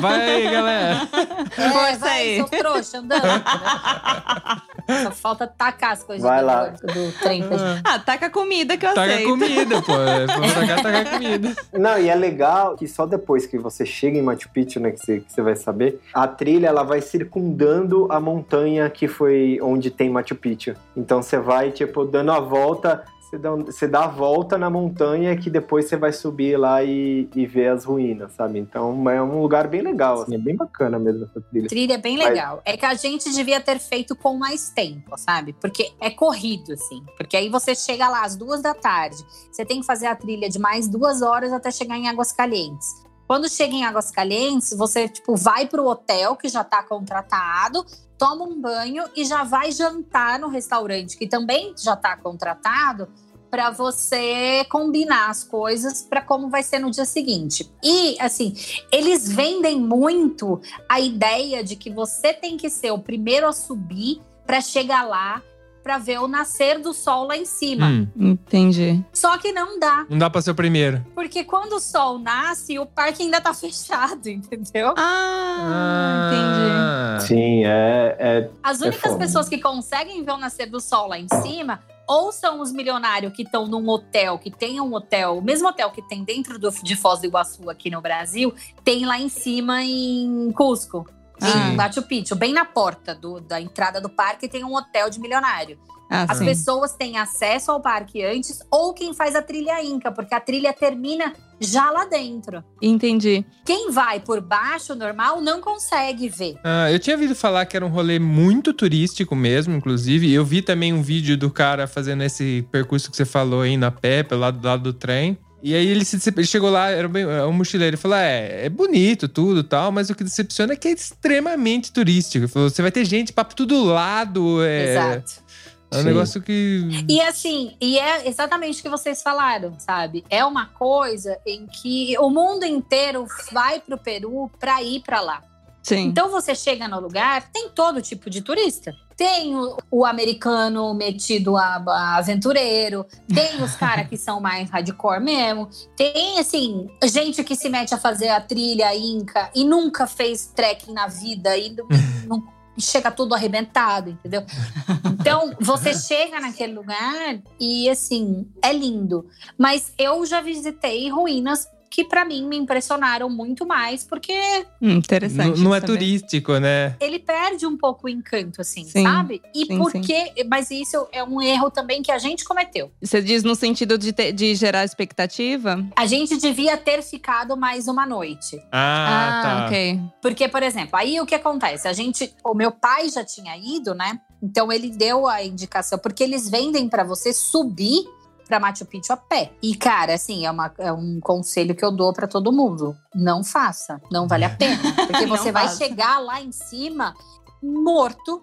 Vai aí, galera. É, Força vai, aí. seu trouxa, andando. entendeu? Só falta tacar as coisas Vai do, lá. do trem. Ah, taca comida que eu Taca aceito. comida, pô. Vamos tacar, tacar comida. Não, e é legal que só depois que você chega em Machu Picchu, né, que você, que você vai saber, a trilha ela vai circundando a montanha que foi onde tem Machu Picchu. Então você vai, tipo, dando a volta, você dá, você dá a volta na montanha que depois você vai subir lá e, e ver as ruínas, sabe? Então é um lugar bem legal, assim, é bem bacana mesmo essa trilha. trilha é bem Mas- legal. É que a gente devia ter feito com mais tempo, sabe? Porque é corrido, assim. Porque aí você chega lá às duas da tarde, você tem que fazer a trilha de mais duas horas até chegar em Águas Calientes. Quando chega em Águas Calientes, você, tipo, vai pro hotel que já tá contratado, toma um banho e já vai jantar no restaurante que também já tá contratado para você combinar as coisas para como vai ser no dia seguinte. E assim, eles vendem muito a ideia de que você tem que ser o primeiro a subir para chegar lá para ver o nascer do sol lá em cima. Hum, Entendi. Só que não dá, não dá pra ser o primeiro. porque quando o sol nasce, o parque ainda tá fechado, entendeu? Ah, entendi. Ah. Sim, é, é As É únicas pessoas que conseguem ver o nascer do sol lá em cima ou são os milionários que estão num hotel, que tem um hotel, o mesmo hotel que tem dentro do, de Foz do Iguaçu aqui no Brasil, tem lá em cima em Cusco. Ah. Em Machu Picchu, bem na porta do- da entrada do parque, tem um hotel de milionário. Ah, As sim. pessoas têm acesso ao parque antes, ou quem faz a trilha Inca, porque a trilha termina já lá dentro. Entendi. Quem vai por baixo, normal, não consegue ver. Ah, eu tinha ouvido falar que era um rolê muito turístico mesmo, inclusive. Eu vi também um vídeo do cara fazendo esse percurso que você falou aí na pé, pelo lado, do lado do trem. E aí ele, se, ele chegou lá, era bem- é um mochileiro, ele falou: é, é bonito tudo e tal, mas o que decepciona é que é extremamente turístico. Ele falou, você vai ter gente pra todo lado. É, Exato. é um Sim. negócio que. E assim, e é exatamente o que vocês falaram, sabe? É uma coisa em que o mundo inteiro vai pro Peru pra ir pra lá. Sim. Então você chega no lugar, tem todo tipo de turista. Tem o, o americano metido a, a aventureiro, tem os caras que são mais hardcore mesmo, tem assim, gente que se mete a fazer a trilha inca e nunca fez trekking na vida e não, não- chega tudo arrebentado, entendeu? Então, você chega naquele lugar e assim, é lindo. Mas eu já visitei ruínas que pra mim me impressionaram muito mais, porque Hum, interessante. N- não é saber. turístico, né? ele perde um pouco o encanto, assim, Sim. sabe? E Sim, porque. Mas isso é um erro também que a gente cometeu. Você diz no sentido de, ter- de gerar expectativa? A gente devia ter ficado mais uma noite. Ah, tá. ok. Porque, por exemplo, aí o que acontece? A gente. O meu pai já tinha ido, né? Então ele deu a indicação, porque eles vendem pra você subir pra Machu Picchu a pé. E, cara, assim, é, uma- é um conselho que eu dou pra todo mundo. Não faça. Não vale a pena. Porque você vai faça. chegar lá em cima morto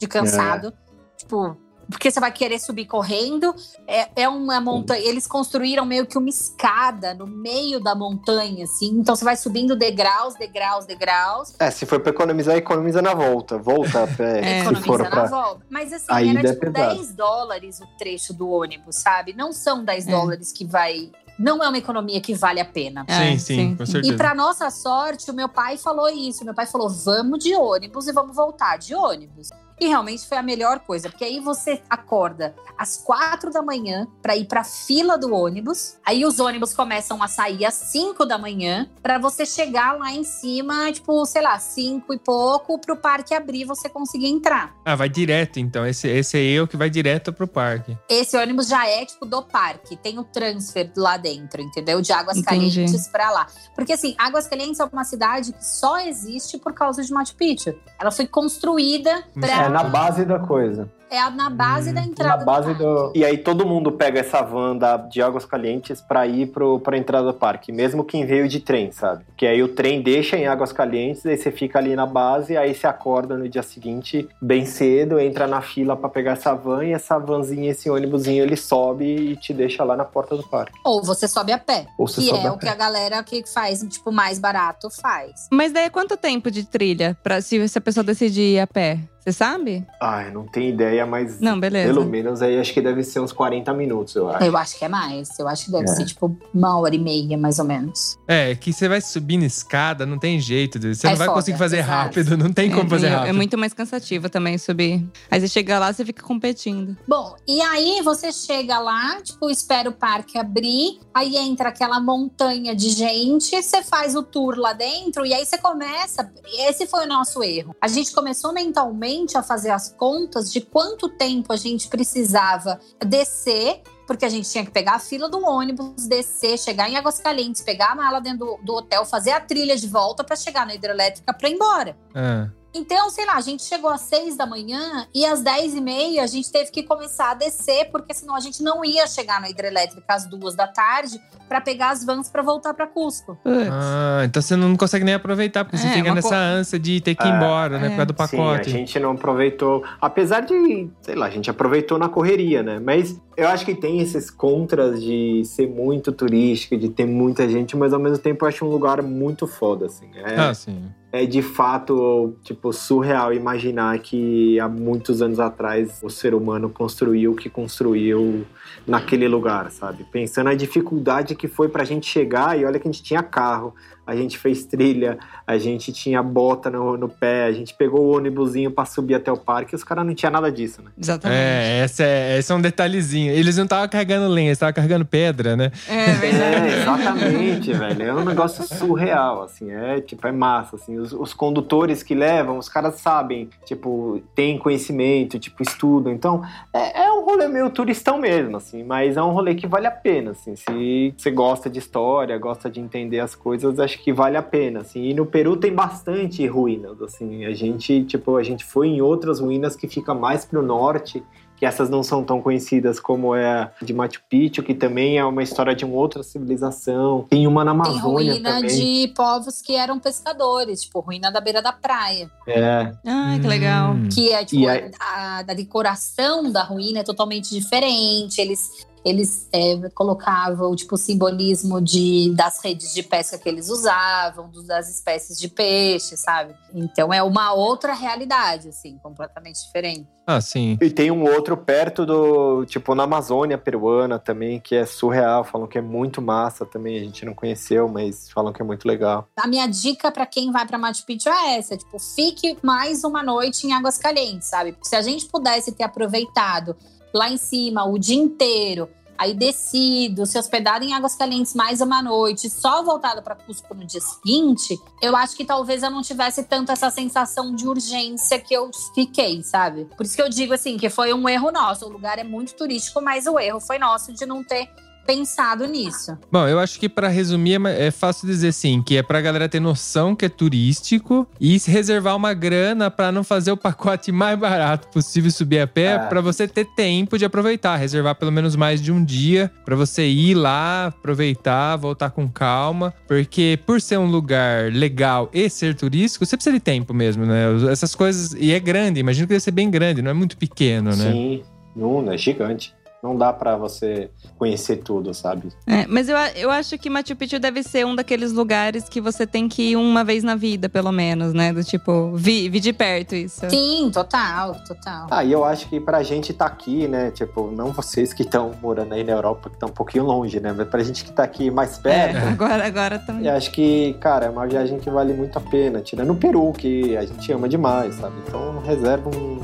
de cansado. Tipo. Porque você vai querer subir correndo. É, é uma montanha. Eles construíram meio que uma escada no meio da montanha, assim. Então você vai subindo degraus, degraus, degraus. É, se for pra economizar, economiza na volta. Volta a pé, É. se for economiza na pra... volta. Mas assim, A ida era é tipo pesado. 10 dólares o trecho do ônibus, sabe? Não são 10 É. dólares que vai. Não é uma economia que vale a pena. É, sim, sim, com certeza. E pra nossa sorte, o meu pai falou isso. Meu pai falou: vamos de ônibus e vamos voltar de ônibus. E realmente foi a melhor coisa, porque aí você acorda às quatro da manhã pra ir pra fila do ônibus. Aí os ônibus começam a sair às cinco da manhã pra você chegar lá em cima, tipo, sei lá, cinco e pouco, pro parque abrir e você conseguir entrar. Ah, vai direto, então. Esse, esse é eu que vai direto pro parque. Esse ônibus já é tipo do parque, tem o transfer lá dentro, entendeu? De Águas Entendi. Calientes pra lá. Porque assim, Águas Calientes é uma cidade que só existe por causa de Machu Picchu. Ela foi construída pra É, na base da coisa. É a- na base da Na entrada base do do. E aí todo mundo pega essa van da, de Águas Calientes pra ir pro, pra entrada do parque, mesmo quem veio de trem, sabe? Que aí o trem deixa em Águas Calientes, aí você fica ali na base, aí você acorda no dia seguinte bem cedo, entra na fila pra pegar essa van e essa vanzinha, esse ônibusinho, ele sobe e te deixa lá na porta do parque. Ou você sobe a pé. Ou você que sobe é a o que a galera que faz, tipo, mais barato faz. Mas daí é quanto tempo de trilha pra se, se a pessoa decidir ir a pé? Você sabe? Ai, não tenho ideia, mas Não, beleza. pelo menos aí acho que deve ser uns 40 minutos, eu acho. Eu acho que é mais. Eu acho que deve É. ser, tipo, uma hora e meia, mais ou menos. É, que você vai subindo escada, não tem jeito. Você É não vai foda, conseguir fazer exato. rápido, não tem como é, fazer é- rápido. É muito mais cansativo também subir. Aí você chega lá, você fica competindo. Bom, e aí você chega lá, tipo, espera o parque abrir, aí entra aquela montanha de gente, você faz o tour lá dentro e aí você começa. Esse foi o nosso erro. A gente começou mentalmente a fazer as contas de quanto tempo a gente precisava descer. Porque a gente tinha que pegar a fila do ônibus, descer, chegar em Águas Calientes, pegar a mala dentro do, do hotel, fazer a trilha de volta para chegar na hidrelétrica para ir embora. Ah. Então, sei lá, a gente chegou às seis da manhã e às dez e meia a gente teve que começar a descer, porque senão a gente não ia chegar na hidrelétrica às duas da tarde para pegar as vans para voltar para Cusco. Ah, então você não consegue nem aproveitar, porque você É, fica uma nessa co- ânsia de ter que ir É. embora, né? É. Por causa do Sim, a pacote. gente não aproveitou. Apesar de, sei lá, a gente aproveitou na correria, né? Mas eu acho que tem esses contras de ser muito turístico, de ter muita gente, mas ao mesmo tempo eu acho um lugar muito foda, assim. É, Ah, sim. É de fato, tipo, surreal imaginar que há muitos anos atrás o ser humano construiu o que construiu naquele lugar, sabe? Pensando a dificuldade que foi pra gente chegar, e olha que a gente tinha carro, a gente fez trilha, a gente tinha bota no, no pé, a gente pegou o ônibusinho pra subir até o parque, e os caras não tinham nada disso, né? Exatamente. É, essa é, esse é um detalhezinho. Eles não estavam carregando lenha, eles estavam carregando pedra, né? É, verdade. É, exatamente, velho. É um negócio surreal, assim. É, tipo, é massa, assim. Os, os condutores que levam, os caras sabem, tipo, têm conhecimento, tipo, estudam. Então, é, é um rolê meio turistão mesmo, assim. Mas é um rolê que vale a pena, assim. Se você gosta de história, gosta de entender as coisas, acho que vale a pena, assim. E no Peru tem bastante ruínas, assim. A gente, tipo, a gente foi em outras ruínas que fica mais pro norte, que essas não são tão conhecidas como é a de Machu Picchu, que também é uma história de uma outra civilização. Tem uma na Tem Amazônia ruína também. de povos que eram pescadores, tipo, ruína da beira da praia. É, Ai, que legal. Que é, tipo, aí- a, a decoração da ruína é totalmente diferente. Eles, eles é, colocavam, tipo, o simbolismo de, das redes de pesca que eles usavam, dos- das espécies de peixe, sabe? Então é uma outra realidade, assim, completamente diferente. Ah, sim. E tem um outro perto do, tipo, na Amazônia peruana também, que é surreal. Falam que é muito massa também. A gente não conheceu, mas falam que é muito legal. A minha dica pra quem vai pra Machu Picchu é essa, tipo, fique mais uma noite em Águas Calientes, sabe? Se a gente pudesse ter aproveitado lá em cima o dia inteiro, aí descido, se hospedado em Águas Calientes mais uma noite, só voltado pra Cusco no dia seguinte, eu acho que talvez eu não tivesse tanto essa sensação de urgência que eu fiquei, sabe? Por isso que eu digo assim, que foi um erro nosso. O lugar é muito turístico, mas o erro foi nosso de não ter pensado nisso. Bom, eu acho que pra resumir é é fácil dizer assim, que é pra galera ter noção que é turístico e se reservar uma grana pra não fazer o pacote mais barato possível subir a pé, É. pra você ter tempo de aproveitar, reservar pelo menos mais de um dia pra você ir lá, aproveitar, voltar com calma, porque por ser um lugar legal e ser turístico, você precisa de tempo mesmo, né? Essas coisas e é grande, imagino que deve ser bem grande, não é muito pequeno, né? Sim, não, é gigante. Não dá pra você conhecer tudo, sabe? É, mas eu, eu acho que Machu Picchu deve ser um daqueles lugares que você tem que ir uma vez na vida, pelo menos, né? Do tipo, vi, vi de perto isso. Sim, total, total. Ah, e eu acho que pra gente tá aqui, né? Tipo, não vocês que estão morando aí na Europa, que estão um pouquinho longe, né? Mas pra gente que tá aqui mais É, perto, agora, agora também. eu acho que, cara, é uma viagem que vale muito a pena. Tirando o Peru, que a gente ama demais, sabe? Então reserva um,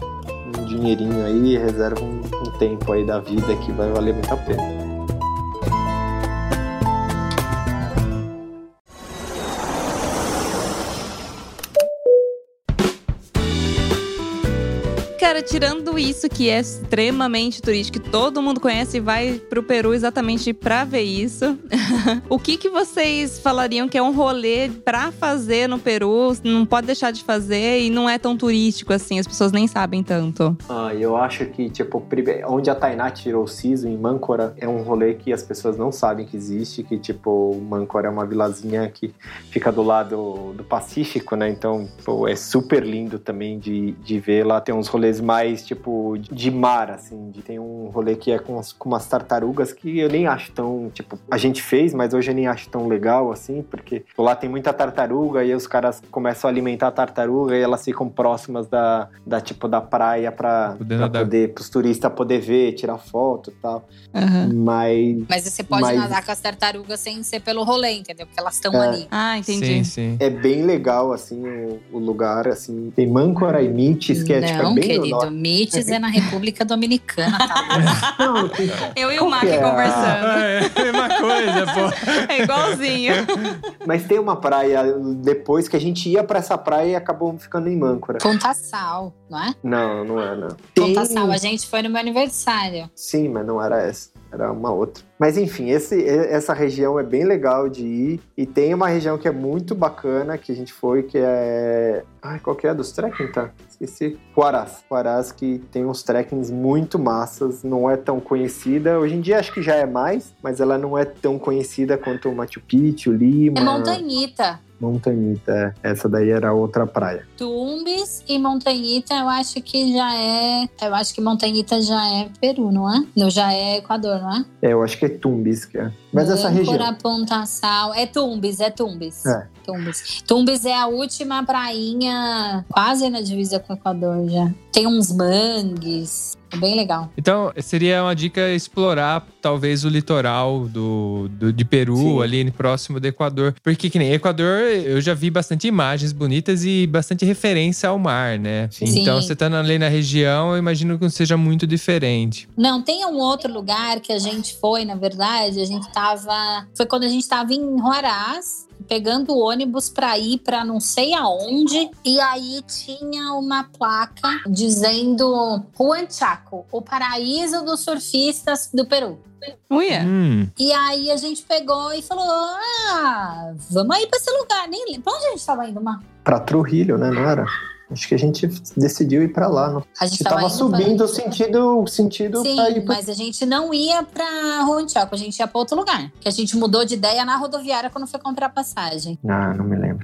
dinheirinho aí, reserva um, um tempo aí da vida que vai valer muito a pena. Cara, tirando isso que é extremamente turístico, que todo mundo conhece e vai pro Peru exatamente pra ver isso, o que que vocês falariam que é um rolê pra fazer no Peru, não pode deixar de fazer e não é tão turístico assim, as pessoas nem sabem tanto? Ah, eu acho que, tipo, onde a Tainá tirou o siso, em Mâncora, é um rolê que as pessoas não sabem que existe, que, tipo, Mâncora é uma vilazinha que fica do lado do Pacífico, né? Então, pô, é super lindo também de, de ver. Lá tem uns rolês mais, tipo, de mar, assim. De, tem um rolê que é com, as- com umas tartarugas que eu nem acho tão, tipo, a gente fez, mas hoje eu nem acho tão legal, assim, porque tipo, lá tem muita tartaruga e aí os caras começam a alimentar a tartaruga e elas ficam próximas da, da tipo, da praia pra, Poder pra poder, pros turistas poder ver, tirar foto e tal. Aham. Mas Mas você pode Mas- nadar com as tartarugas sem ser pelo rolê, entendeu? Porque elas estão É. ali. Ah, entendi. Sim, sim. é bem legal, assim, o, o lugar, assim. Tem Mâncora e Mites, que é, tipo, não, é bem querido. Mites é na República Dominicana, tá? Eu e o Mac é? conversando. Ah, é a mesma coisa, pô. É igualzinho. mas tem uma praia depois que a gente ia pra essa praia e acabou ficando em Mâncora. Ponta Sal, não é? Não, não é, não. Tem... Ponta Sal, a gente foi no meu aniversário. Sim, mas não era essa. Era uma outra. Mas enfim, esse, essa região é bem legal de ir. E tem uma região que é muito bacana que a gente foi, que é. Ai, qual que é? Dos trekking, tá? Esqueci. Huaraz. Huaraz que tem uns trekkings muito massas. Não é tão conhecida. Hoje em dia acho que já é mais, mas ela não é tão conhecida quanto o Machu Picchu, Lima. É Montanhita. Montanhita. é. Essa daí era outra praia. Tumbes e Montanhita, eu acho que já é. Eu acho que Montanhita já é Peru, não é? Não, já é Equador, não é? É, eu acho que é Tumbes que é. Mas essa região. Âncora, Ponta Sal. É Tumbes, é Tumbes. É. Tumbes. Tumbes é a última prainha, quase na divisa com o Equador já. Tem uns mangues. É bem legal. Então, seria uma dica explorar talvez o litoral do, do- de Peru, Sim. ali próximo do Equador. Porque que nem Equador, eu já vi bastante imagens bonitas e bastante referência ao mar, né? Sim. Então, você tá ali na região, eu imagino que não seja muito diferente. Não, tem um outro lugar que a gente foi, na verdade, a gente tava. Foi quando a gente tava em Huaraz, pegando o ônibus pra ir pra não sei aonde, e aí tinha uma placa dizendo Huanchaco, o paraíso dos surfistas do Peru. Uia. Hum, E aí a gente pegou e falou: Ah, vamos aí pra esse lugar. Nem. Pra onde a gente tava indo, Mar? Pra Trujillo, né? Não era? Acho que a gente decidiu ir pra lá. Não? A A gente gente tava, tava indo subindo o sentido, sentido Pra... pra ir Sim, pra... mas a gente não ia pra Huanchaco, a gente ia pra outro lugar. Que a gente mudou de ideia na rodoviária quando foi comprar passagem. Ah, não me lembro.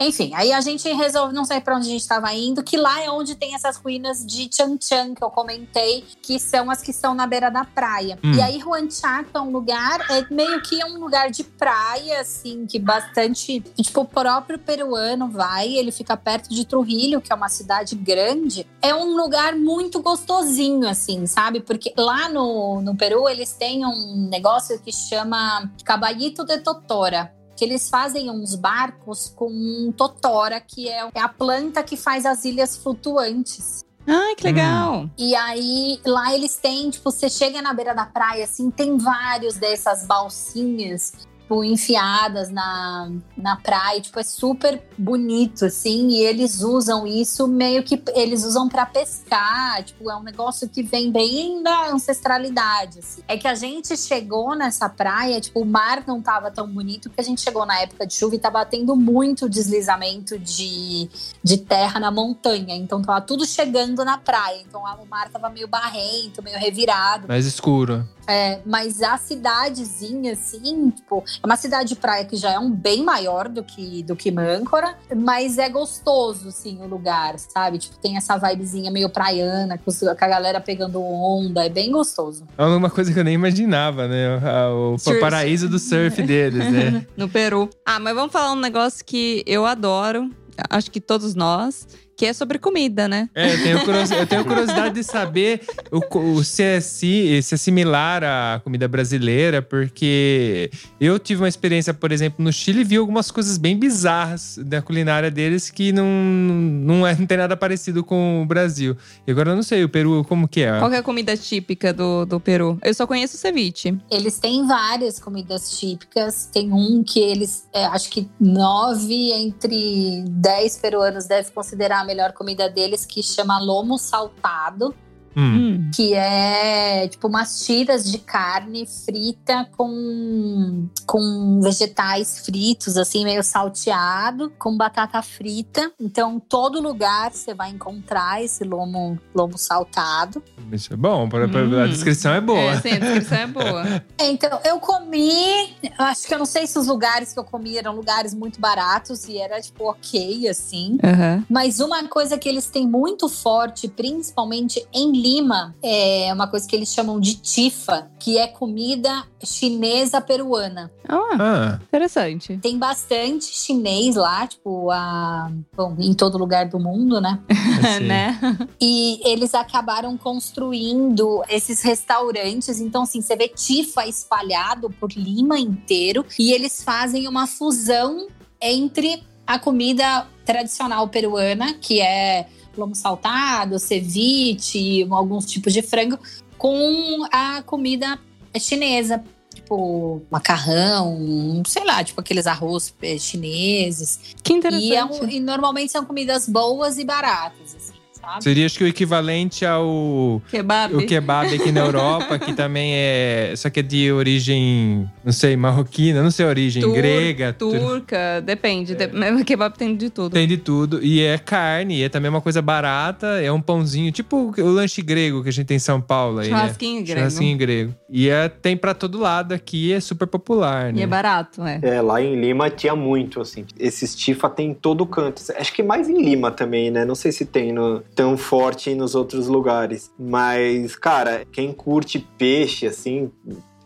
Enfim, aí a gente resolve, não sei pra onde a gente tava indo, que lá é onde tem essas ruínas de Chan Chan que eu comentei, que são as que estão na beira da praia. Hum. E aí Huanchaco é um lugar, é meio que um lugar de praia, assim, que bastante, tipo, o próprio peruano vai, ele fica perto de Trujillo, que é uma cidade grande. É um lugar muito gostosinho, assim, sabe? Porque lá no, no Peru eles têm um negócio que chama Caballito de Totora que eles fazem uns barcos com um totora, que é é a planta que faz as ilhas flutuantes. Ai, que legal. E aí, lá eles têm, tipo, você chega na beira da praia, assim, tem vários dessas balsinhas, tipo, enfiadas na, na praia. Tipo, é super bonito, assim, e eles usam isso meio que. Eles usam pra pescar. Tipo, é um negócio que vem bem da ancestralidade, assim. É que a gente chegou nessa praia, tipo, o mar não tava tão bonito, porque a gente chegou na época de chuva e tava tendo muito deslizamento de, de terra na montanha. Então tava tudo chegando na praia. Então o mar tava meio barrento, meio revirado. mais escuro. É, mas a cidadezinha, assim, tipo, é uma cidade de praia que já é um bem maior do que, do que Mâncora, mas é gostoso, assim, o lugar, sabe? Tipo, tem essa vibezinha meio praiana, com, a galera pegando onda, é bem gostoso. É uma coisa que eu nem imaginava, né? O, o paraíso do surf deles, né? No Peru. Ah, mas vamos falar um negócio que eu adoro, acho que todos nós, que é sobre comida, né? É, eu tenho, eu tenho curiosidade de saber o, o- se, é, se é similar à comida brasileira, porque eu tive uma experiência, por exemplo, no Chile e vi algumas coisas bem bizarras da culinária deles que não, não, é, não tem nada parecido com o Brasil. E agora eu não sei, o Peru, como que é? Qual que é a comida típica do, do Peru? Eu só conheço o ceviche. Eles têm várias comidas típicas. Tem um que eles, é, acho que nove entre dez peruanos devem considerar melhor comida deles, que chama lomo saltado. Hum. Que é tipo umas tiras de carne frita com, com vegetais fritos, assim, meio salteado, com batata frita. Então, todo lugar você vai encontrar esse lomo, lomo saltado. Isso é bom, pra- pra- a Hum. descrição é boa. É, sim, a descrição é boa. Então, eu comi, acho que eu não sei se os lugares que eu comi eram lugares muito baratos e era tipo ok, assim. Aham. Mas uma coisa que eles têm muito forte, principalmente em Lima, é uma coisa que eles chamam de tifa, que é comida chinesa peruana. Ah, Ah, interessante. Tem bastante chinês lá, tipo, a, bom, em todo lugar do mundo, né? né? E eles acabaram construindo esses restaurantes. Então, assim, você vê tifa espalhado por Lima inteiro. E eles fazem uma fusão entre a comida tradicional peruana, que é lomo saltado, ceviche, alguns tipos de frango, com a comida chinesa. Tipo, macarrão, sei lá, tipo aqueles arroz eh, chineses. Que interessante. E, é um- e normalmente são comidas boas e baratas, assim, sabe? Seria acho que o equivalente ao Kebab. o kebab aqui na Europa, que também é. Só que é de origem, não sei, marroquina, não sei a origem, Tur- grega. tur- Turca, depende. de- mas Kebab tem de tudo. Tem de tudo. E é carne, e é também uma coisa barata, é um pãozinho, tipo o lanche grego que a gente tem em São Paulo. Aí, né? Churrasquinho grego. Churrasquinho grego. E é, tem pra todo lado aqui, é super popular, né? E é barato, é. É, lá em Lima tinha muito, assim. Esses tifa tem em todo canto. Acho que mais em Lima também, né? Não sei se tem no- tão forte nos outros lugares. Mas, cara, quem curte peixe, assim.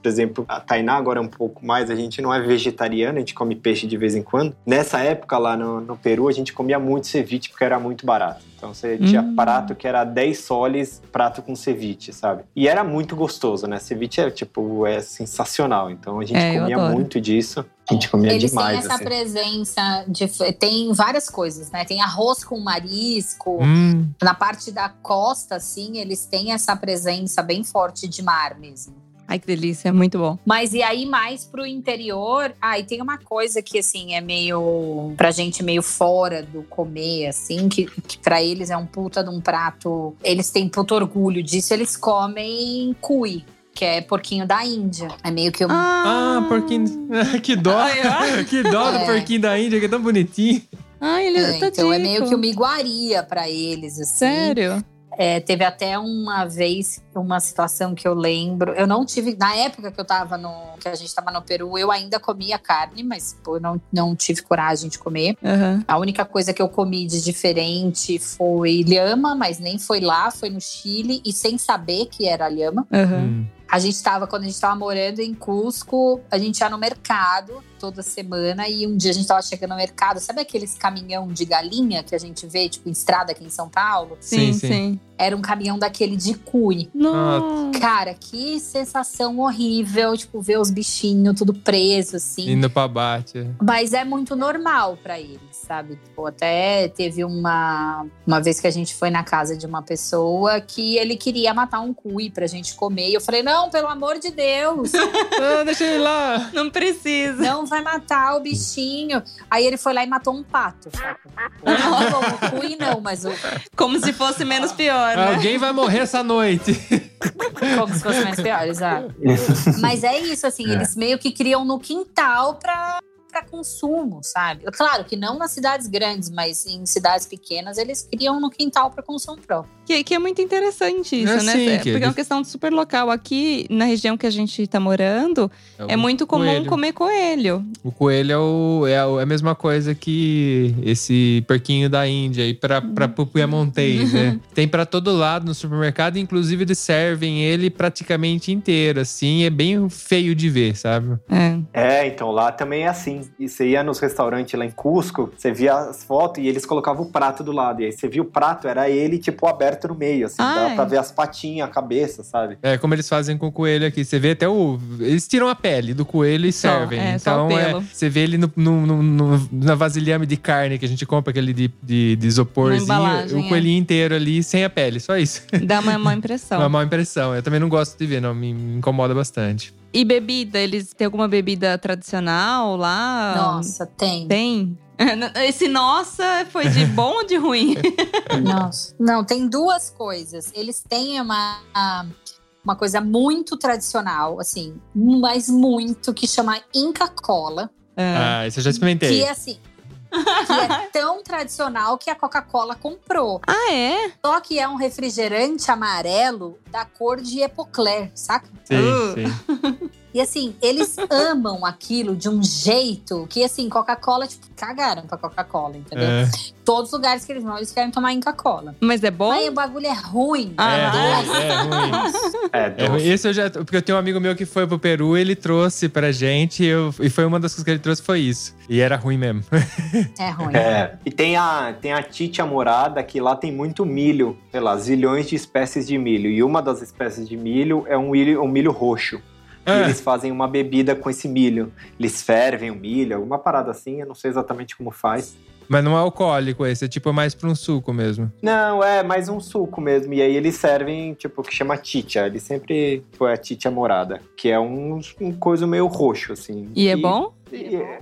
Por exemplo, a Tainá agora é um pouco mais, a gente não é vegetariano, a gente come peixe de vez em quando. Nessa época lá no, no Peru, a gente comia muito ceviche porque era muito barato. Então você tinha Hum. prato que era 10 soles, prato com ceviche, sabe? E era muito gostoso, né? Ceviche é, tipo, é sensacional. Então a gente É, comia muito disso. A gente comia Eles demais, têm essa assim. presença de. Tem várias coisas, né? Tem arroz com marisco. Hum, Na parte da costa, assim, eles têm essa presença bem forte de mar mesmo. Ai, que delícia, muito bom. Mas e aí, mais pro interior, ah, e tem uma coisa que, assim, é meio. pra gente meio fora do comer, assim, que, que pra eles é um puta de um prato. Eles têm puto orgulho disso, eles comem cuy. Que é porquinho da Índia. É meio que um. Ah, porquinho. que dó. Que dó do É. porquinho da Índia, que é tão bonitinho. Ai, ele É, tá então é meio que uma iguaria pra eles, assim. Sério? É, teve até uma vez uma situação que eu lembro. Eu não tive. Na época que eu tava no. que a gente tava no Peru, eu ainda comia carne, mas pô, eu não, não tive coragem de comer. Aham. A única coisa que eu comi de diferente foi lhama, mas nem foi lá, foi no Chile, e sem saber que era lhama. Aham. Hum. A gente tava, quando a gente tava morando em Cusco, a gente ia no mercado toda semana e um dia a gente tava chegando no mercado. Sabe aqueles caminhão de galinha que a gente vê, tipo, em estrada aqui em São Paulo? Sim, Sim, sim. Era um caminhão daquele de cuy. Nossa. Cara, que sensação horrível, tipo, ver os bichinhos tudo preso, assim. Indo pra bate. Mas é muito normal pra eles, sabe? Tipo, até teve uma, uma vez que a gente foi na casa de uma pessoa que ele queria matar um cuy pra gente comer. E eu falei, não, pelo amor de Deus, Ah, deixa ele lá. Não precisa. não vai matar o bichinho. Aí ele foi lá e matou um pato? O cuy não, mas o, Como se fosse menos pior, né? Alguém vai morrer essa noite. como se fosse mais pior, exato. Mas é isso, assim, É. eles meio que criam no quintal pra, pra consumo, sabe? Claro que não nas cidades grandes, mas em cidades pequenas eles criam no quintal pra consumo próprio. Que, que é muito interessante isso, É, né? sim, É, que Porque é é uma questão super local. Aqui, na região que a gente tá morando, é muito comum coelho. comer coelho. O coelho é, o, é, a, é a mesma coisa que esse porquinho da Índia aí pra, pra Piemontês, né? Tem pra todo lado no supermercado, inclusive eles servem ele praticamente inteiro, assim. É bem feio de ver, sabe? É. É, então lá também é assim. E você ia nos restaurantes lá em Cusco, você via as fotos e eles colocavam o prato do lado. E aí você via o prato, era ele, tipo, aberto no meio, assim. Ai. Dava pra ver as patinhas, a cabeça, sabe? É como eles fazem com o coelho aqui. Você vê até o. Eles tiram a pele do coelho e Só, servem. é, então, é, você vê ele no, no- no- no- na vasilhame de carne que a gente compra, aquele de, de, de isoporzinho. o é. coelhinho inteiro ali, sem a pele, só isso. Dá uma má impressão. Uma má impressão. Eu também não gosto de ver, não. Me me incomoda bastante. E bebida? Eles têm alguma bebida tradicional lá? Nossa, tem. Tem? Esse nossa foi de bom ou de ruim? Nossa. Não, tem duas coisas. Eles têm uma, uma coisa muito tradicional, assim, mas muito, que chama Inca Cola. Ah, isso eu já experimentei. Que é assim. Que é tão tradicional que a Coca-Cola comprou. Ah, é? Só que é um refrigerante amarelo da cor de Epocler, saca? Sim, Uh. sim. E assim, eles amam aquilo de um jeito que, assim, Coca-Cola, tipo, cagaram pra Coca-Cola, entendeu? É, Todos os lugares que eles vão, eles querem tomar Inca Cola. Mas é bom? Aí o bagulho é ruim. Ah, é, é? ruim, é ruim. É, É doce. Esse eu já. Porque eu tenho um amigo meu que foi pro Peru, ele trouxe pra gente, e eu- e foi uma das coisas que ele trouxe foi isso. E era ruim mesmo. É ruim. É, e tem a, tem a Tite Amorada, que lá tem muito milho, sei lá, zilhões de espécies de milho. E uma das espécies de milho é um milho, um milho roxo. E Ah, eles fazem uma bebida com esse milho. Eles fervem o milho, alguma parada assim, eu não sei exatamente como faz. mas não é alcoólico esse, é tipo mais pra um suco mesmo. Não, é mais um suco mesmo. E aí eles servem, tipo, o que chama titia. Ele sempre foi a titia morada, que é um, um coisa meio roxo, assim. E é bom? e é,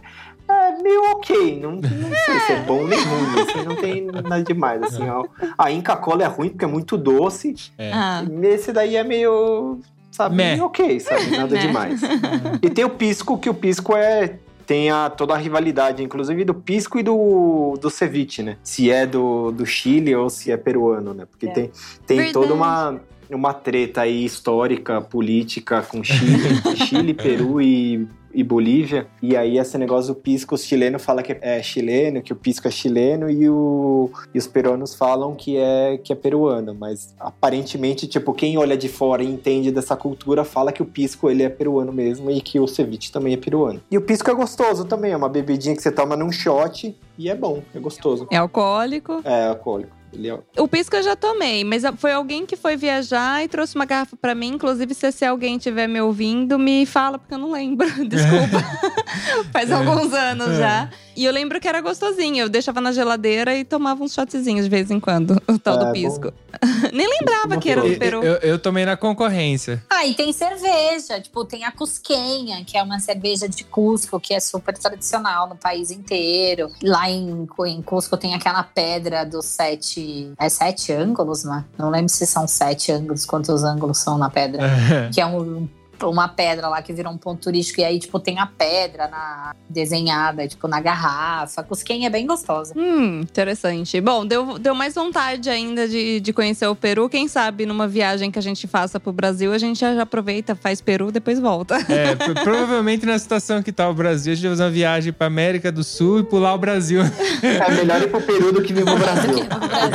é meio ok. Não, não sei se é bom nem ruim, assim, não tem nada demais, assim. ó. A Inca Cola é ruim porque é muito doce. É. Ah. E Esse daí é meio, sabe, Meh. ok, sabe? Nada demais. E tem o Pisco, que o Pisco é. Tem a, toda a rivalidade, inclusive do pisco e do, do ceviche, né? Se é do, do Chile ou se é peruano, né? Porque É. tem, tem Verdade. toda uma, uma treta aí histórica, política com Chile, Chile, Peru e, e Bolívia. E aí esse negócio do pisco, os chilenos falam que é chileno, que o pisco é chileno e, o, e os peruanos falam que é, que é peruano. Mas aparentemente, tipo, quem olha de fora e entende dessa cultura fala que o pisco ele é peruano mesmo e que o ceviche também é peruano. E o pisco é gostoso também, é uma bebidinha que você toma num shot e é bom, é gostoso. É alcoólico. É alcoólico. Ele é O pisco eu já tomei, mas foi alguém que foi viajar e trouxe uma garrafa pra mim. Inclusive, se, se alguém estiver me ouvindo, me fala, porque eu não lembro. Desculpa. Faz alguns anos É. já. E eu lembro que era gostosinho. Eu deixava na geladeira e tomava uns shotzinhos de vez em quando. O tal É, do pisco. Nem lembrava que era do Eu, Peru. eu- eu tomei na concorrência. Ah, e tem cerveja. Tipo, tem a Cusquenha, que é uma cerveja de Cusco, que é super tradicional no país inteiro. Lá em, em Cusco tem aquela pedra dos sete. É sete ângulos, né? Não lembro se são sete ângulos, quantos ângulos são na pedra. que é um- uma pedra lá que virou um ponto turístico. E aí, tipo, tem a pedra na, desenhada, tipo, na garrafa. A Cusquenha é bem gostosa. Hum, interessante. Bom, deu, deu mais vontade ainda de, de conhecer o Peru. Quem sabe numa viagem que a gente faça pro Brasil, a gente já já aproveita, faz Peru, depois volta. É, pro- provavelmente na situação que tá o Brasil, a gente vai fazer uma viagem pra América do Sul e pular o Brasil. É melhor ir pro Peru do que vir pro Brasil.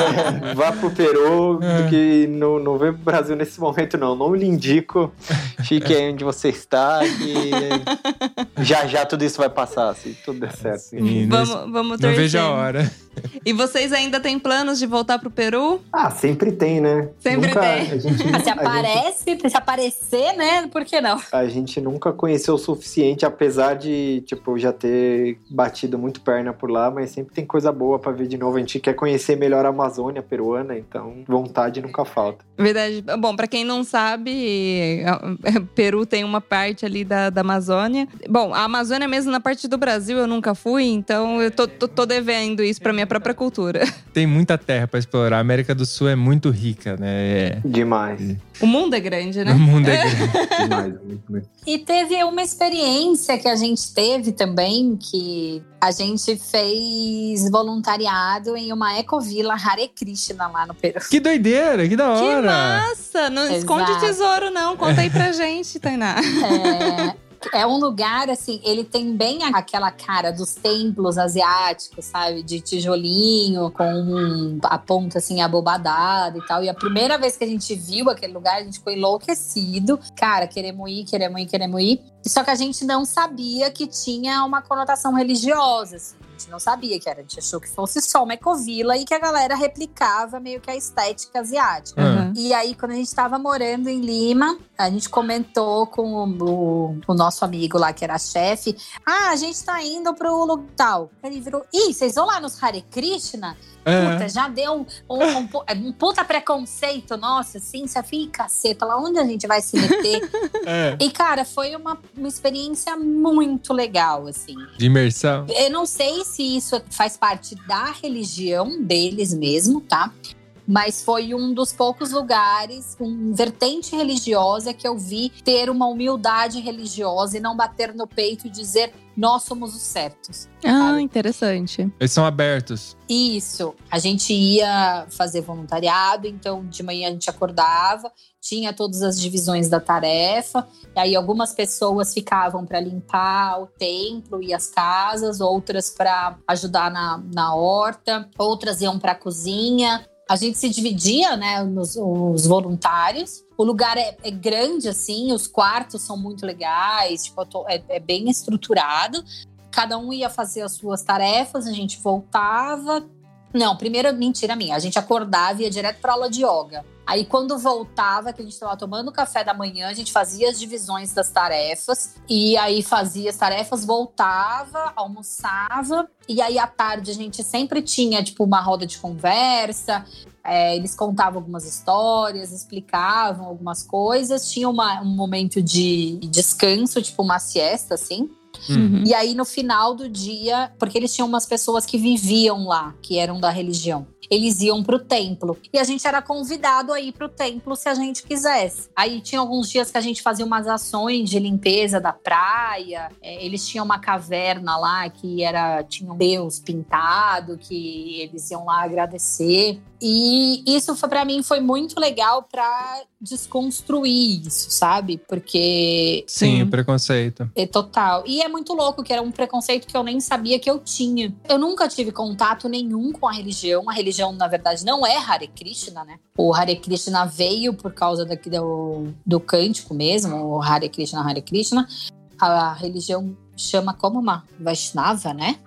Vá pro Peru É. do que não, não vem pro Brasil nesse momento, não. Não lhe indico. Fique aí onde você está, que já já tudo isso vai passar, se tudo der certo. Sim, vamos, vamos Não torcer. vejo a hora. E vocês ainda têm planos de voltar pro Peru? Ah, sempre tem, né? Sempre Nunca- tem. A gente, se a gente- aparece, se aparecer, né? Por que não? a gente nunca conheceu o suficiente, apesar de, tipo, já ter batido muito perna por lá, mas sempre tem coisa boa pra ver de novo. A gente quer conhecer melhor a Amazônia peruana, então vontade nunca falta. Verdade. Bom, pra quem não sabe, Peru tem uma parte ali da, da Amazônia. Bom, a Amazônia mesmo na parte do Brasil eu nunca fui, então eu tô, tô, tô devendo isso pra minha própria cultura. Tem muita terra pra explorar. A América do Sul é muito rica, né? É- Demais. O mundo é grande, né? O mundo é grande. Demais, muito, muito. E teve uma experiência que a gente teve também, que a gente fez voluntariado em uma ecovila Hare Krishna lá no Peru. Que doideira, que da Que hora. massa! Não esconde Exato. tesouro, não. Conta aí pra gente, Tainá. É, é um lugar, assim, ele tem bem aquela cara dos templos asiáticos, sabe? De tijolinho, com a ponta, assim, abobadada e tal. E a primeira vez que a gente viu aquele lugar, a gente ficou enlouquecido. Cara, queremos ir, queremos ir, queremos ir. Só que a gente não sabia que tinha uma conotação religiosa, assim. Gente não sabia que era. A gente achou que fosse só uma ecovila e que a galera replicava meio que a estética asiática. Uhum. E aí, quando a gente tava morando em Lima, a gente comentou com o, o- o nosso amigo lá, que era chefe. Ah, a gente tá indo pro tal. Ele virou, ih, vocês vão lá nos Hare Krishna? É. Puta, já deu um, um, um um puta preconceito nosso, assim. Você fica, caceta, lá onde a gente vai se meter? É. e, cara, foi uma, uma experiência muito legal, assim. De imersão. Eu não sei se isso faz parte da religião deles mesmo, tá? Mas foi um dos poucos lugares, um vertente religiosa que eu vi ter uma humildade religiosa e não bater no peito e dizer nós somos os certos. Ah, interessante. Eles são abertos. Isso. A gente ia fazer voluntariado, então de manhã a gente acordava, tinha todas as divisões da tarefa, e aí algumas pessoas ficavam para limpar o templo e as casas, outras para ajudar na, na horta, outras iam para a cozinha. A gente se dividia, né, nos os voluntários. O lugar é, é, grande, assim, os quartos são muito legais, tipo, é, é bem estruturado. Cada um ia fazer as suas tarefas, a gente voltava, não, primeiro, mentira minha. A gente acordava e ia direto pra aula de yoga. Aí, quando voltava, que a gente estava tomando café da manhã, a gente fazia as divisões das tarefas. E aí, fazia as tarefas, voltava, almoçava. E aí, à tarde, a gente sempre tinha, tipo, uma roda de conversa. É, eles contavam algumas histórias, explicavam algumas coisas. Tinha uma, um momento de descanso, tipo, uma siesta, assim. Uhum. E aí, no final do dia, porque eles tinham umas pessoas que viviam lá, que eram da religião. Eles iam pro templo. E a gente era convidado a ir pro templo se a gente quisesse. Aí tinha alguns dias que a gente fazia umas ações de limpeza da praia. É, eles tinham uma caverna lá que era tinha um Deus pintado, que eles iam lá agradecer. E isso foi para mim foi muito legal para desconstruir isso, sabe? Porque Sim, o preconceito. é total. E é muito louco que era um preconceito que eu nem sabia que eu tinha. Eu nunca tive contato nenhum com a religião. A religião, na verdade, não é Hare Krishna, né? O Hare Krishna veio por causa daqui do, do cântico mesmo, o Hare Krishna, Hare Krishna. A religião chama como uma Vaishnava, né?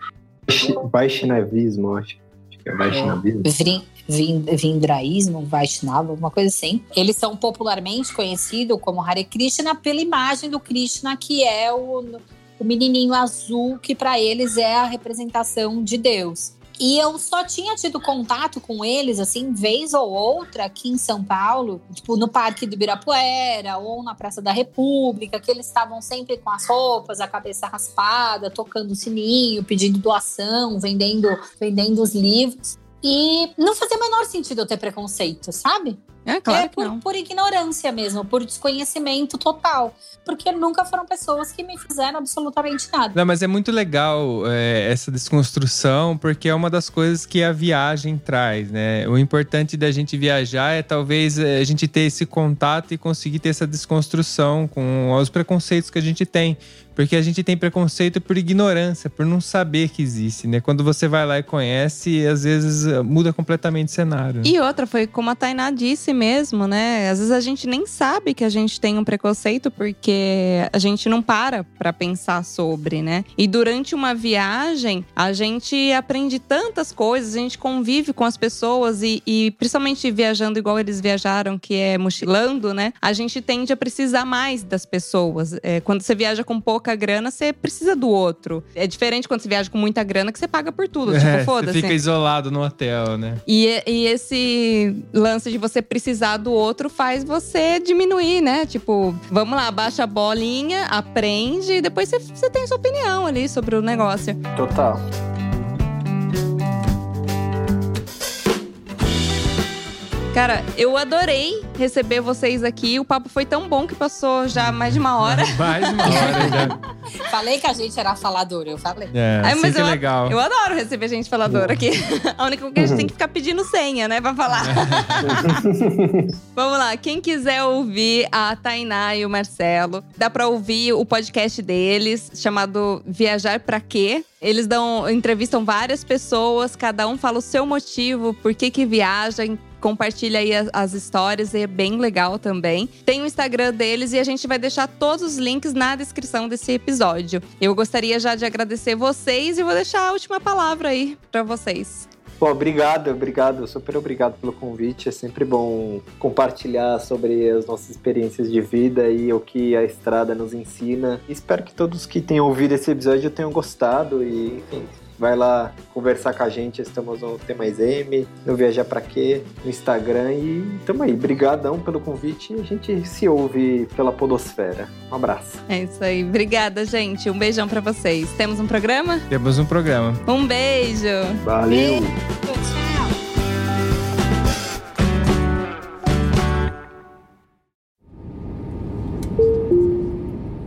Vaishnavismo, acho. Acho que é Vaishnavismo. Vrin, vin, vindraísmo, Vaishnava, alguma coisa assim. Eles são popularmente conhecidos como Hare Krishna pela imagem do Krishna, que é o, o menininho azul, que para eles é a representação de Deus. E eu só tinha tido contato com eles, assim, vez ou outra aqui em São Paulo, tipo no Parque do Ibirapuera ou na Praça da República, que eles estavam sempre com as roupas, a cabeça raspada, tocando sininho, pedindo doação, vendendo, vendendo os livros. E não fazia o menor sentido eu ter preconceito, sabe? É claro é que por, não. por ignorância mesmo, por desconhecimento total. Porque nunca foram pessoas que me fizeram absolutamente nada. Não, mas é muito legal é, essa desconstrução, porque é uma das coisas que a viagem traz, né? O importante da gente viajar é talvez é, a gente ter esse contato e conseguir ter essa desconstrução com os preconceitos que a gente tem. Porque a gente tem preconceito por ignorância, por não saber que existe, né? Quando você vai lá e conhece, às vezes muda completamente o cenário. E outra, foi como a Tainá disse mesmo, né? Às vezes a gente nem sabe que a gente tem um preconceito porque a gente não para pra pensar sobre, né? E durante uma viagem, a gente aprende tantas coisas, a gente convive com as pessoas e, e principalmente viajando igual eles viajaram, que é mochilando, né? A gente tende a precisar mais das pessoas. É, quando você viaja com pouca grana, você precisa do outro. É diferente quando você viaja com muita grana que você paga por tudo. É, tipo, você foda-se. fica isolado no hotel, né? E, e esse lance de você precisar do outro faz você diminuir, né? Tipo, vamos lá, baixa a bolinha, aprende e depois você, você tem sua opinião ali sobre o negócio. Total. Cara, eu adorei receber vocês aqui. O papo foi tão bom que passou já mais de uma hora. Mais uma hora já. Falei que a gente era falador, eu falei. É, Ai, assim mas é eu- legal. Eu adoro receber gente faladora aqui. A única coisa que a gente tem que ficar pedindo senha, né, pra falar. Vamos lá, quem quiser ouvir a Tainá e o Marcelo, dá pra ouvir o podcast deles, chamado Viajar Pra Quê? Eles dão, entrevistam várias pessoas, cada um fala o seu motivo, por que que viaja, compartilha aí as, as histórias, é bem legal também. Tem o Instagram deles e a gente vai deixar todos os links na descrição desse episódio. Eu gostaria já de agradecer vocês e vou deixar a última palavra aí pra vocês. Pô, obrigado, obrigado, super obrigado pelo convite. É sempre bom compartilhar sobre as nossas experiências de vida e o que a estrada nos ensina. Espero que todos que tenham ouvido esse episódio tenham gostado e, enfim, vai lá conversar com a gente. Estamos no Tem Mais M, no Viajar Pra Quê, no Instagram e tamo aí. Brigadão pelo convite e a gente se ouve pela podosfera. Um abraço. É isso aí. Obrigada, gente. Um beijão pra vocês. Temos um programa? Temos um programa. Um beijo. Valeu! Tchau.